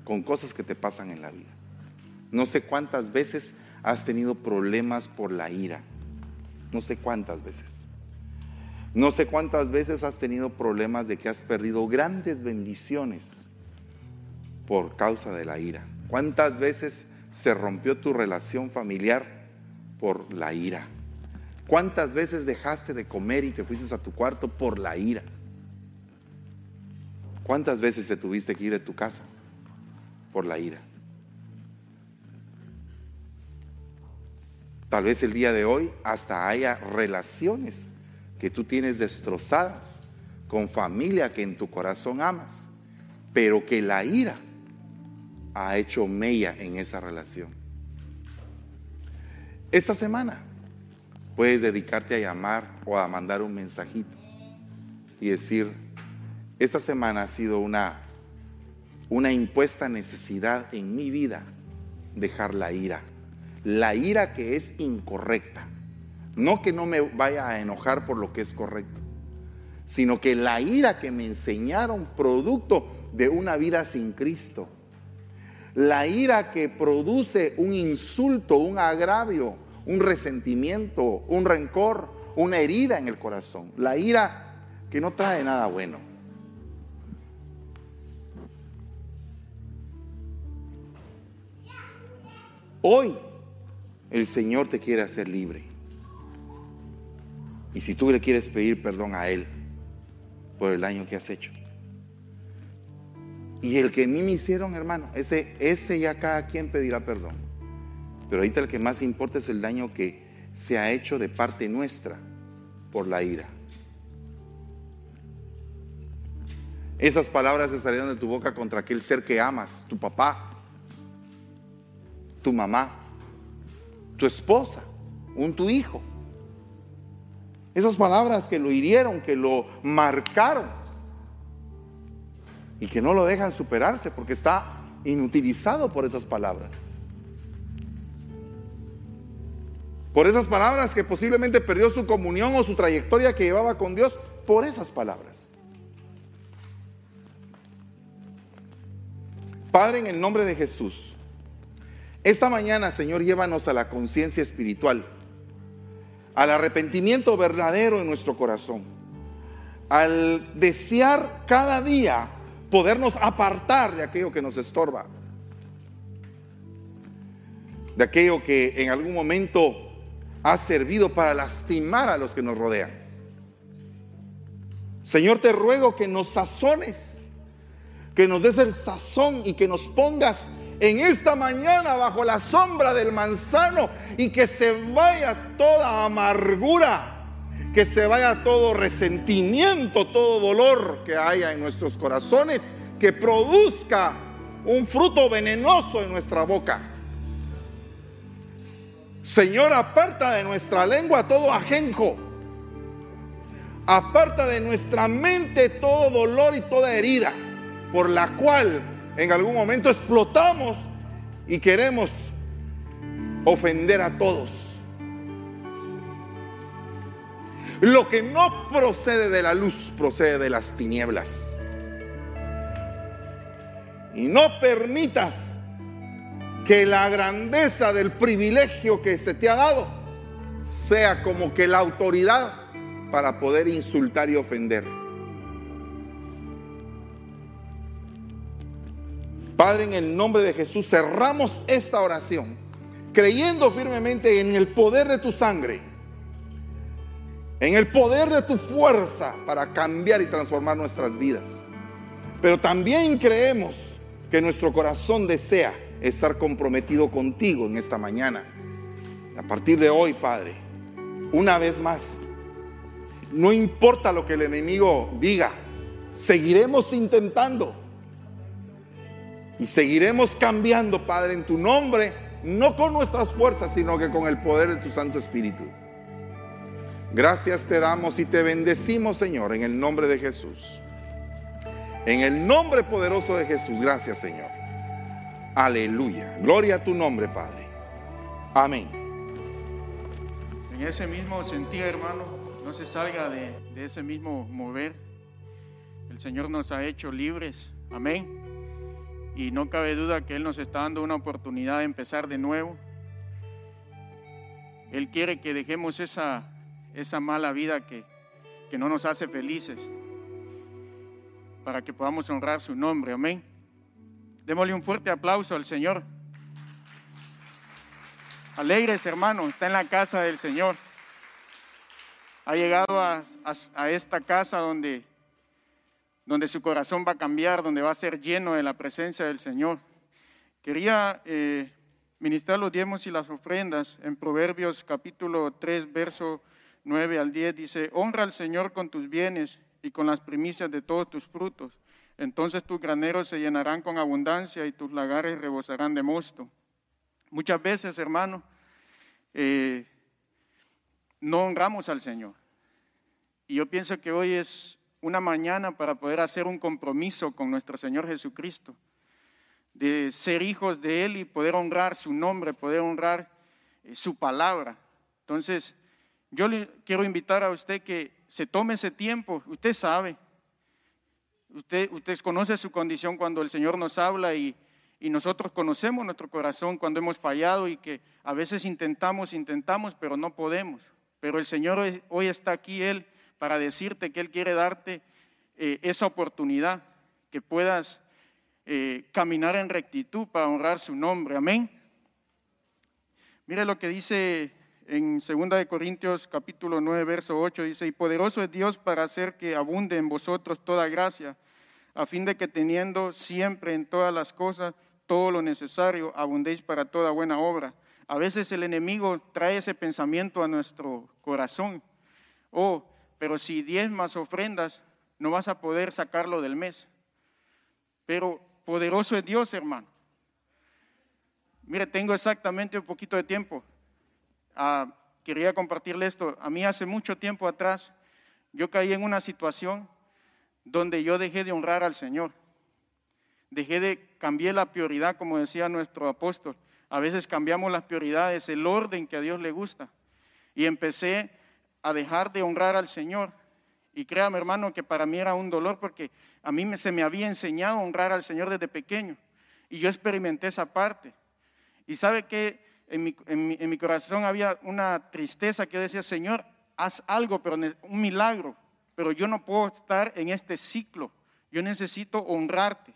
con cosas que te pasan en la vida. No sé cuántas veces has tenido problemas por la ira. No sé cuántas veces. No sé cuántas veces has tenido problemas de que has perdido grandes bendiciones por causa de la ira. ¿Cuántas veces se rompió tu relación familiar por la ira? ¿Cuántas veces dejaste de comer y te fuiste a tu cuarto por la ira? ¿Cuántas veces te tuviste que ir de tu casa por la ira? Tal vez el día de hoy hasta haya relaciones que tú tienes destrozadas con familia que en tu corazón amas, pero que la ira ha hecho mella en esa relación. Esta semana puedes dedicarte a llamar o a mandar un mensajito y decir, esta semana ha sido una, una impuesta necesidad en mi vida dejar la ira. La ira que es incorrecta. No que no me vaya a enojar por lo que es correcto, sino que la ira que me enseñaron producto de una vida sin Cristo. La ira que produce un insulto, un agravio, un resentimiento, un rencor, una herida en el corazón. La ira que no trae nada bueno. Hoy el Señor te quiere hacer libre. Y si tú le quieres pedir perdón a Él por el daño que has hecho. Y el que a mí me hicieron, hermano, ese, ese ya cada quien pedirá perdón. Pero ahorita el que más importa es el daño que se ha hecho de parte nuestra por la ira. Esas palabras que salieron de tu boca contra aquel ser que amas, tu papá, tu mamá, tu esposa, un tu hijo. Esas palabras que lo hirieron, que lo marcaron y que no lo dejan superarse porque está inutilizado por esas palabras. Por esas palabras que posiblemente perdió su comunión o su trayectoria que llevaba con Dios, por esas palabras. Padre, en el nombre de Jesús, esta mañana, Señor, llévanos a la conciencia espiritual, al arrepentimiento verdadero en nuestro corazón, al desear cada día podernos apartar de aquello que nos estorba, de aquello que en algún momento ha servido para lastimar a los que nos rodean. Señor, te ruego que nos sazones, que nos des el sazón y que nos pongas en esta mañana bajo la sombra del manzano y que se vaya toda amargura, que se vaya todo resentimiento, todo dolor que haya en nuestros corazones, que produzca un fruto venenoso en nuestra boca. Señor, aparta de nuestra lengua todo ajenjo. Aparta de nuestra mente todo dolor y toda herida por la cual en algún momento explotamos y queremos ofender a todos. Lo que no procede de la luz procede de las tinieblas. Y no permitas que la grandeza del privilegio que se te ha dado sea como que la autoridad para poder insultar y ofender. Padre, en el nombre de Jesús cerramos esta oración creyendo firmemente en el poder de tu sangre, en el poder de tu fuerza para cambiar y transformar nuestras vidas. Pero también creemos que nuestro corazón desea estar comprometido contigo en esta mañana. A partir de hoy, Padre, una vez más, no importa lo que el enemigo diga, seguiremos intentando y seguiremos cambiando, Padre, en tu nombre, no con nuestras fuerzas, sino que con el poder de tu Santo Espíritu. Gracias te damos y te bendecimos, Señor, en el nombre de Jesús. En el nombre poderoso de Jesús, gracias, Señor. Aleluya. Gloria a tu nombre, Padre. Amén. En ese mismo sentido, hermano, no se salga de, de ese mismo mover. El Señor nos ha hecho libres. Amén. Y no cabe duda que Él nos está dando una oportunidad de empezar de nuevo. Él quiere que dejemos esa, esa mala vida que, que no nos hace felices para que podamos honrar su nombre. Amén. Démosle un fuerte aplauso al Señor. Alegres, hermano, está en la casa del Señor. Ha llegado a, a, a esta casa donde donde su corazón va a cambiar, donde va a ser lleno de la presencia del Señor. Quería eh, ministrar los diezmos y las ofrendas en Proverbios capítulo 3, verso 9 al 10. Dice, honra al Señor con tus bienes y con las primicias de todos tus frutos. Entonces tus graneros se llenarán con abundancia y tus lagares rebosarán de mosto. Muchas veces, hermano, eh, no honramos al Señor. Y yo pienso que hoy es una mañana para poder hacer un compromiso con nuestro Señor Jesucristo, de ser hijos de Él y poder honrar su nombre, poder honrar eh, su palabra. Entonces, yo le quiero invitar a usted que se tome ese tiempo. Usted sabe, usted, usted conoce su condición cuando el Señor nos habla y, y nosotros conocemos nuestro corazón cuando hemos fallado y que a veces intentamos, intentamos, pero no podemos. Pero el Señor hoy está aquí, Él para decirte que Él quiere darte eh, esa oportunidad, que puedas eh, caminar en rectitud para honrar su nombre. Amén. Mire lo que dice en 2 de Corintios capítulo 9, verso 8, dice, y poderoso es Dios para hacer que abunde en vosotros toda gracia, a fin de que teniendo siempre en todas las cosas todo lo necesario, abundéis para toda buena obra. A veces el enemigo trae ese pensamiento a nuestro corazón. Oh, pero si diez más ofrendas, no vas a poder sacarlo del mes. Pero poderoso es Dios, hermano. Mire, tengo exactamente un poquito de tiempo. Ah, quería compartirle esto. A mí hace mucho tiempo atrás, yo caí en una situación donde yo dejé de honrar al Señor. Dejé de, cambiar la prioridad, como decía nuestro apóstol. A veces cambiamos las prioridades, el orden que a Dios le gusta. Y empecé a dejar de honrar al Señor. Y créame, hermano, que para mí era un dolor porque a mí se me había enseñado a honrar al Señor desde pequeño. Y yo experimenté esa parte. Y sabe que en mi, en mi, corazón había una tristeza que decía, Señor, haz algo, pero un milagro. Pero yo no puedo estar en este ciclo. Yo necesito honrarte.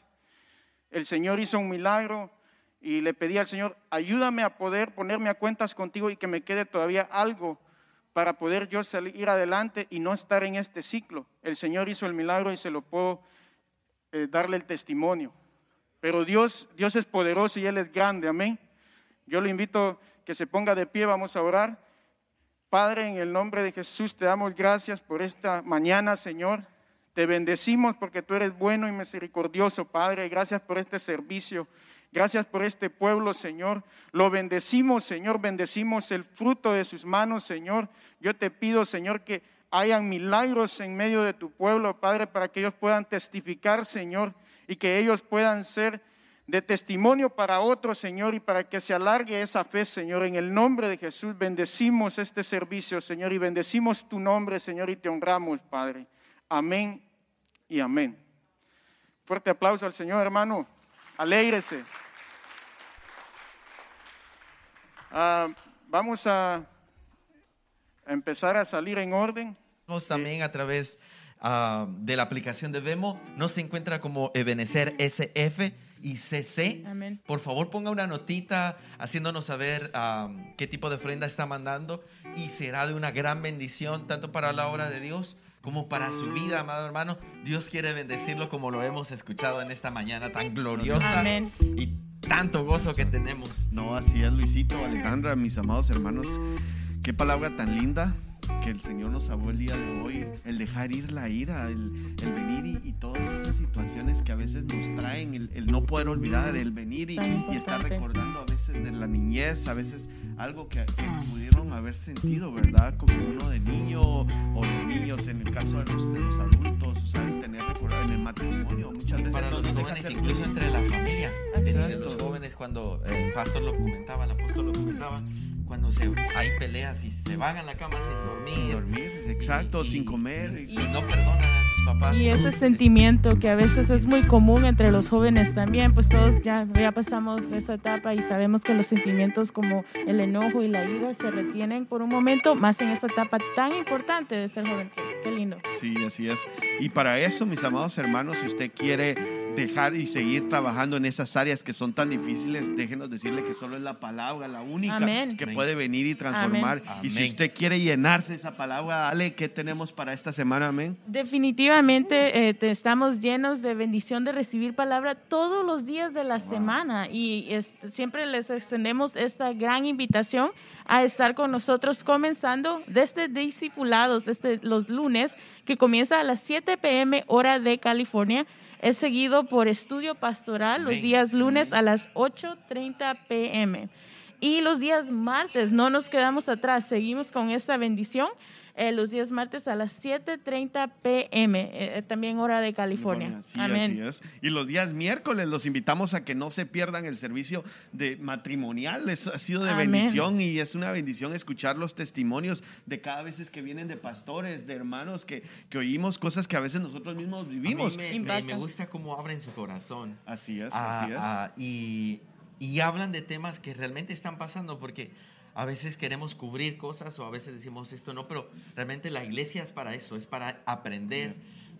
El Señor hizo un milagro y le pedí al Señor, ayúdame a poder ponerme a cuentas contigo y que me quede todavía algo para poder yo salir adelante y no estar en este ciclo. El Señor hizo el milagro y se lo puedo eh, darle el testimonio. pero Dios, Dios es poderoso y Él es grande, amén. Yo le invito que se ponga de pie, vamos a orar. Padre, en el nombre de Jesús te damos gracias por esta mañana, Señor. Te bendecimos porque tú eres bueno y misericordioso, Padre. Gracias por este servicio. Gracias por este pueblo, Señor. Lo bendecimos, Señor. Bendecimos el fruto de sus manos, Señor. Yo te pido, Señor, que hayan milagros en medio de tu pueblo, Padre, para que ellos puedan testificar, Señor, y que ellos puedan ser de testimonio para otros, Señor, y para que se alargue esa fe, Señor. En el nombre de Jesús bendecimos este servicio, Señor, y bendecimos tu nombre, Señor, y te honramos, Padre. Amén y amén. Fuerte aplauso al Señor, hermano. Alégrese. Ah, vamos a empezar a salir en orden. También a través ah, de la aplicación de Vemo, no se encuentra como Ebenecer SF y CC. Amén. Por favor, ponga una notita haciéndonos saber ah, qué tipo de ofrenda está mandando y será de una gran bendición tanto para la obra de Dios como para su vida, amado hermano. Dios quiere bendecirlo como lo hemos escuchado en esta mañana tan gloriosa Amén. y tanto gozo que tenemos. No, así es Luisito, Alejandra, mis amados hermanos. Qué palabra tan linda que el Señor nos habló el día de hoy, el dejar ir la ira, el, el venir y, y todas esas situaciones que a veces nos traen, el, el no poder olvidar, el venir y, y estar recordando a veces de la niñez, a veces algo que, que pudieron haber sentido, ¿verdad? Como uno de niño o de niños, en el caso de los, de los adultos, o sea, el tener recordado en el matrimonio, muchas Y veces para los jóvenes, incluso entre la familia, entre los jóvenes, cuando el pastor lo comentaba, el apóstol lo comentaba, cuando se, hay peleas y se van a la cama sin dormir, Sin dormir, exacto, y- sin comer. y, y no perdonan a sus papás. Y ese Es- sentimiento que a veces es muy común entre los jóvenes también, pues todos ya, ya pasamos esa etapa y sabemos que los sentimientos como el enojo y la ira se retienen por un momento, más en esa etapa tan importante de ser joven. Qué lindo. Sí, así es. Y para eso, mis amados hermanos, si usted quiere dejar y seguir trabajando en esas áreas que son tan difíciles, déjenos decirle que solo es la palabra, la única Amén. que Amén. puede venir y transformar. Amén. Y si usted quiere llenarse de esa palabra, Ale, ¿qué tenemos para esta semana? Amén. Definitivamente eh, te- estamos llenos de bendición de recibir palabra todos los días de la semana y siempre les extendemos esta gran invitación a estar con nosotros comenzando desde Discipulados, desde los lunes, que comienza a las 7 pm hora de California. Es seguido por estudio pastoral los días lunes a las 8.30 pm. Y los días martes, no nos quedamos atrás, seguimos con esta bendición. Eh, los días martes a las 7.30 pm, eh, también hora de California. Sí, Amén. así es. Y los días miércoles los invitamos a que no se pierdan el servicio de matrimonial. Es, ha sido de Amén. bendición y es una bendición escuchar los testimonios de cada vez que vienen de pastores, de hermanos, que, que oímos cosas que a veces nosotros mismos A mí vivimos. me, me- me gusta cómo abren su corazón. Así es, Ah, así es. ah, y, y hablan de temas que realmente están pasando porque a veces queremos cubrir cosas o a veces decimos esto no, pero realmente la iglesia es para eso, es para aprender,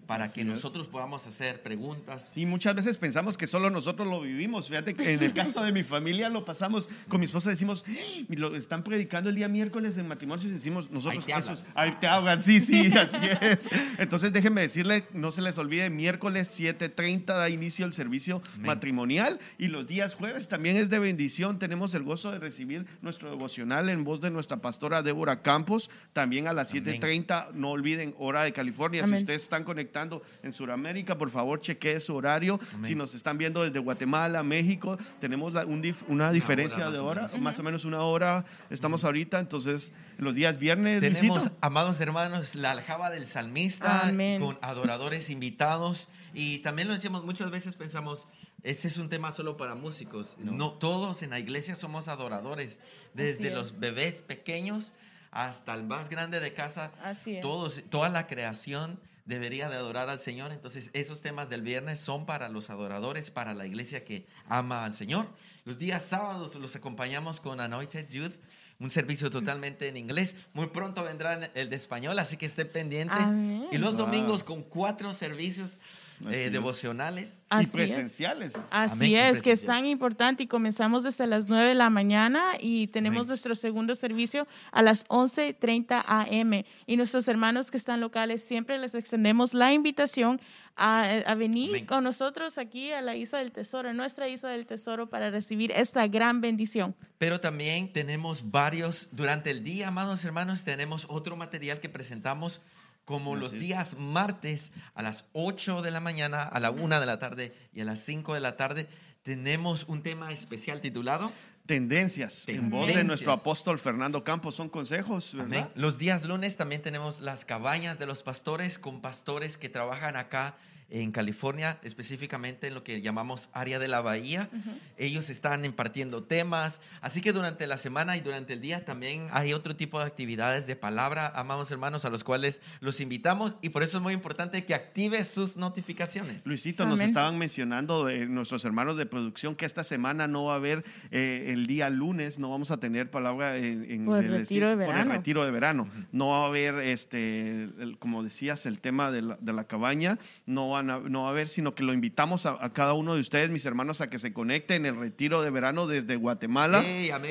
para Así que es. nosotros podamos hacer preguntas. Sí, muchas veces pensamos que solo nosotros lo vivimos. Fíjate que en el caso de mi familia lo pasamos con mi esposa, decimos, "¡Ah! lo están predicando el día miércoles en matrimonio y decimos nosotros, Ahí te hablan. esos- ahí te hablan, sí, sí, así es. Entonces déjenme decirle, no se les olvide, miércoles 7.30 da inicio el servicio Amén. matrimonial y los días jueves también es de bendición. Tenemos el gozo de recibir nuestro devocional en voz de nuestra pastora Débora Campos, también a las Amén. 7.30, no olviden, hora de California. Si ustedes están conectando en Sudamérica, por favor chequee su horario. Amén. Si nos están viendo desde Guatemala, México, tenemos la- un dif- una diferencia hora de hora, más o menos una hora estamos ahorita, entonces los días viernes, Tenemos, Luisito. amados hermanos, la aljaba del salmista Amén. con adoradores invitados. Y también lo decíamos, muchas veces pensamos, ese es un tema solo para músicos. No, todos en la iglesia somos adoradores, desde los bebés pequeños hasta el más grande de casa. Así es. Todos, toda la creación debería de adorar al Señor. Entonces, esos temas del viernes son para los adoradores, para la iglesia que ama al Señor. Los días sábados los acompañamos con Anointed Youth, un servicio totalmente en inglés. Muy pronto vendrá el de español, así que esté pendiente. Amén. Y los Wow. domingos con cuatro servicios eh, es. devocionales. y Así es. presenciales. Así Amén, y es, que es tan importante y comenzamos desde las 9 de la mañana y tenemos Amén. nuestro segundo servicio a las 11.30 am. Y nuestros hermanos que están locales siempre les extendemos la invitación a, a venir Amén. con nosotros aquí a la Isla del Tesoro, a nuestra Isla del Tesoro, para recibir esta gran bendición. Pero también tenemos varios, durante el día, amados hermanos, tenemos otro material que presentamos como los días martes a las 8 de la mañana, a la 1 de la tarde y a las 5 de la tarde. Tenemos un tema especial titulado Tendencias, en voz de nuestro apóstol Fernando Campos, son consejos, ¿verdad? Amén. Los días lunes también tenemos las cabañas de los pastores con pastores que trabajan acá en California, específicamente en lo que llamamos área de la bahía. Ellos están impartiendo temas. Así que durante la semana y durante el día también hay otro tipo de actividades de palabra, amados hermanos, a los cuales los invitamos. Y por eso es muy importante que active sus notificaciones. Luisito, nos estaban mencionando nuestros hermanos de producción que esta semana no va a haber, eh, el día lunes, no vamos a tener palabra en, en- Por el retiro de por el verano. retiro de verano. No va a haber, este, el- como decías, el tema de la, de la cabaña, no, van a, no va a haber, sino que lo invitamos a, a cada uno de ustedes, mis hermanos, a que se conecten en el retiro de verano desde Guatemala.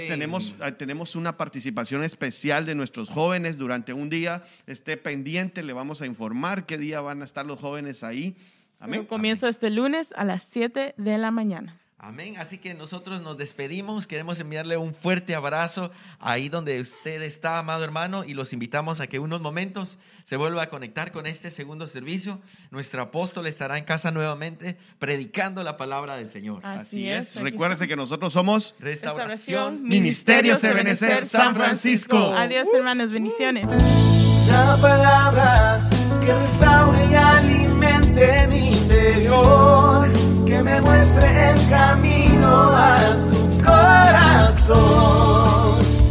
Tenemos, eh, tenemos una participación especial de nuestros jóvenes durante un día. Esté pendiente, le vamos a informar qué día van a estar los jóvenes ahí. Amén. Comienzo este lunes a las 7 de la mañana. Amén. Así que nosotros nos despedimos. Queremos enviarle un fuerte abrazo ahí donde usted está, amado hermano, y los invitamos a que unos momentos se vuelva a conectar con este segundo servicio. Nuestro apóstol estará en casa nuevamente predicando la palabra del Señor. Así, es. aquí Recuérdese que nosotros somos Restauración. Ministerio Ebenecer San Francisco. Adiós, hermanos. Bendiciones. La palabra que restaure y alimente mi interior, que me muestre el camino a tu corazón,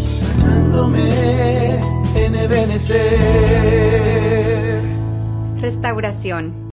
sanándome en Ebenecer. Restauración.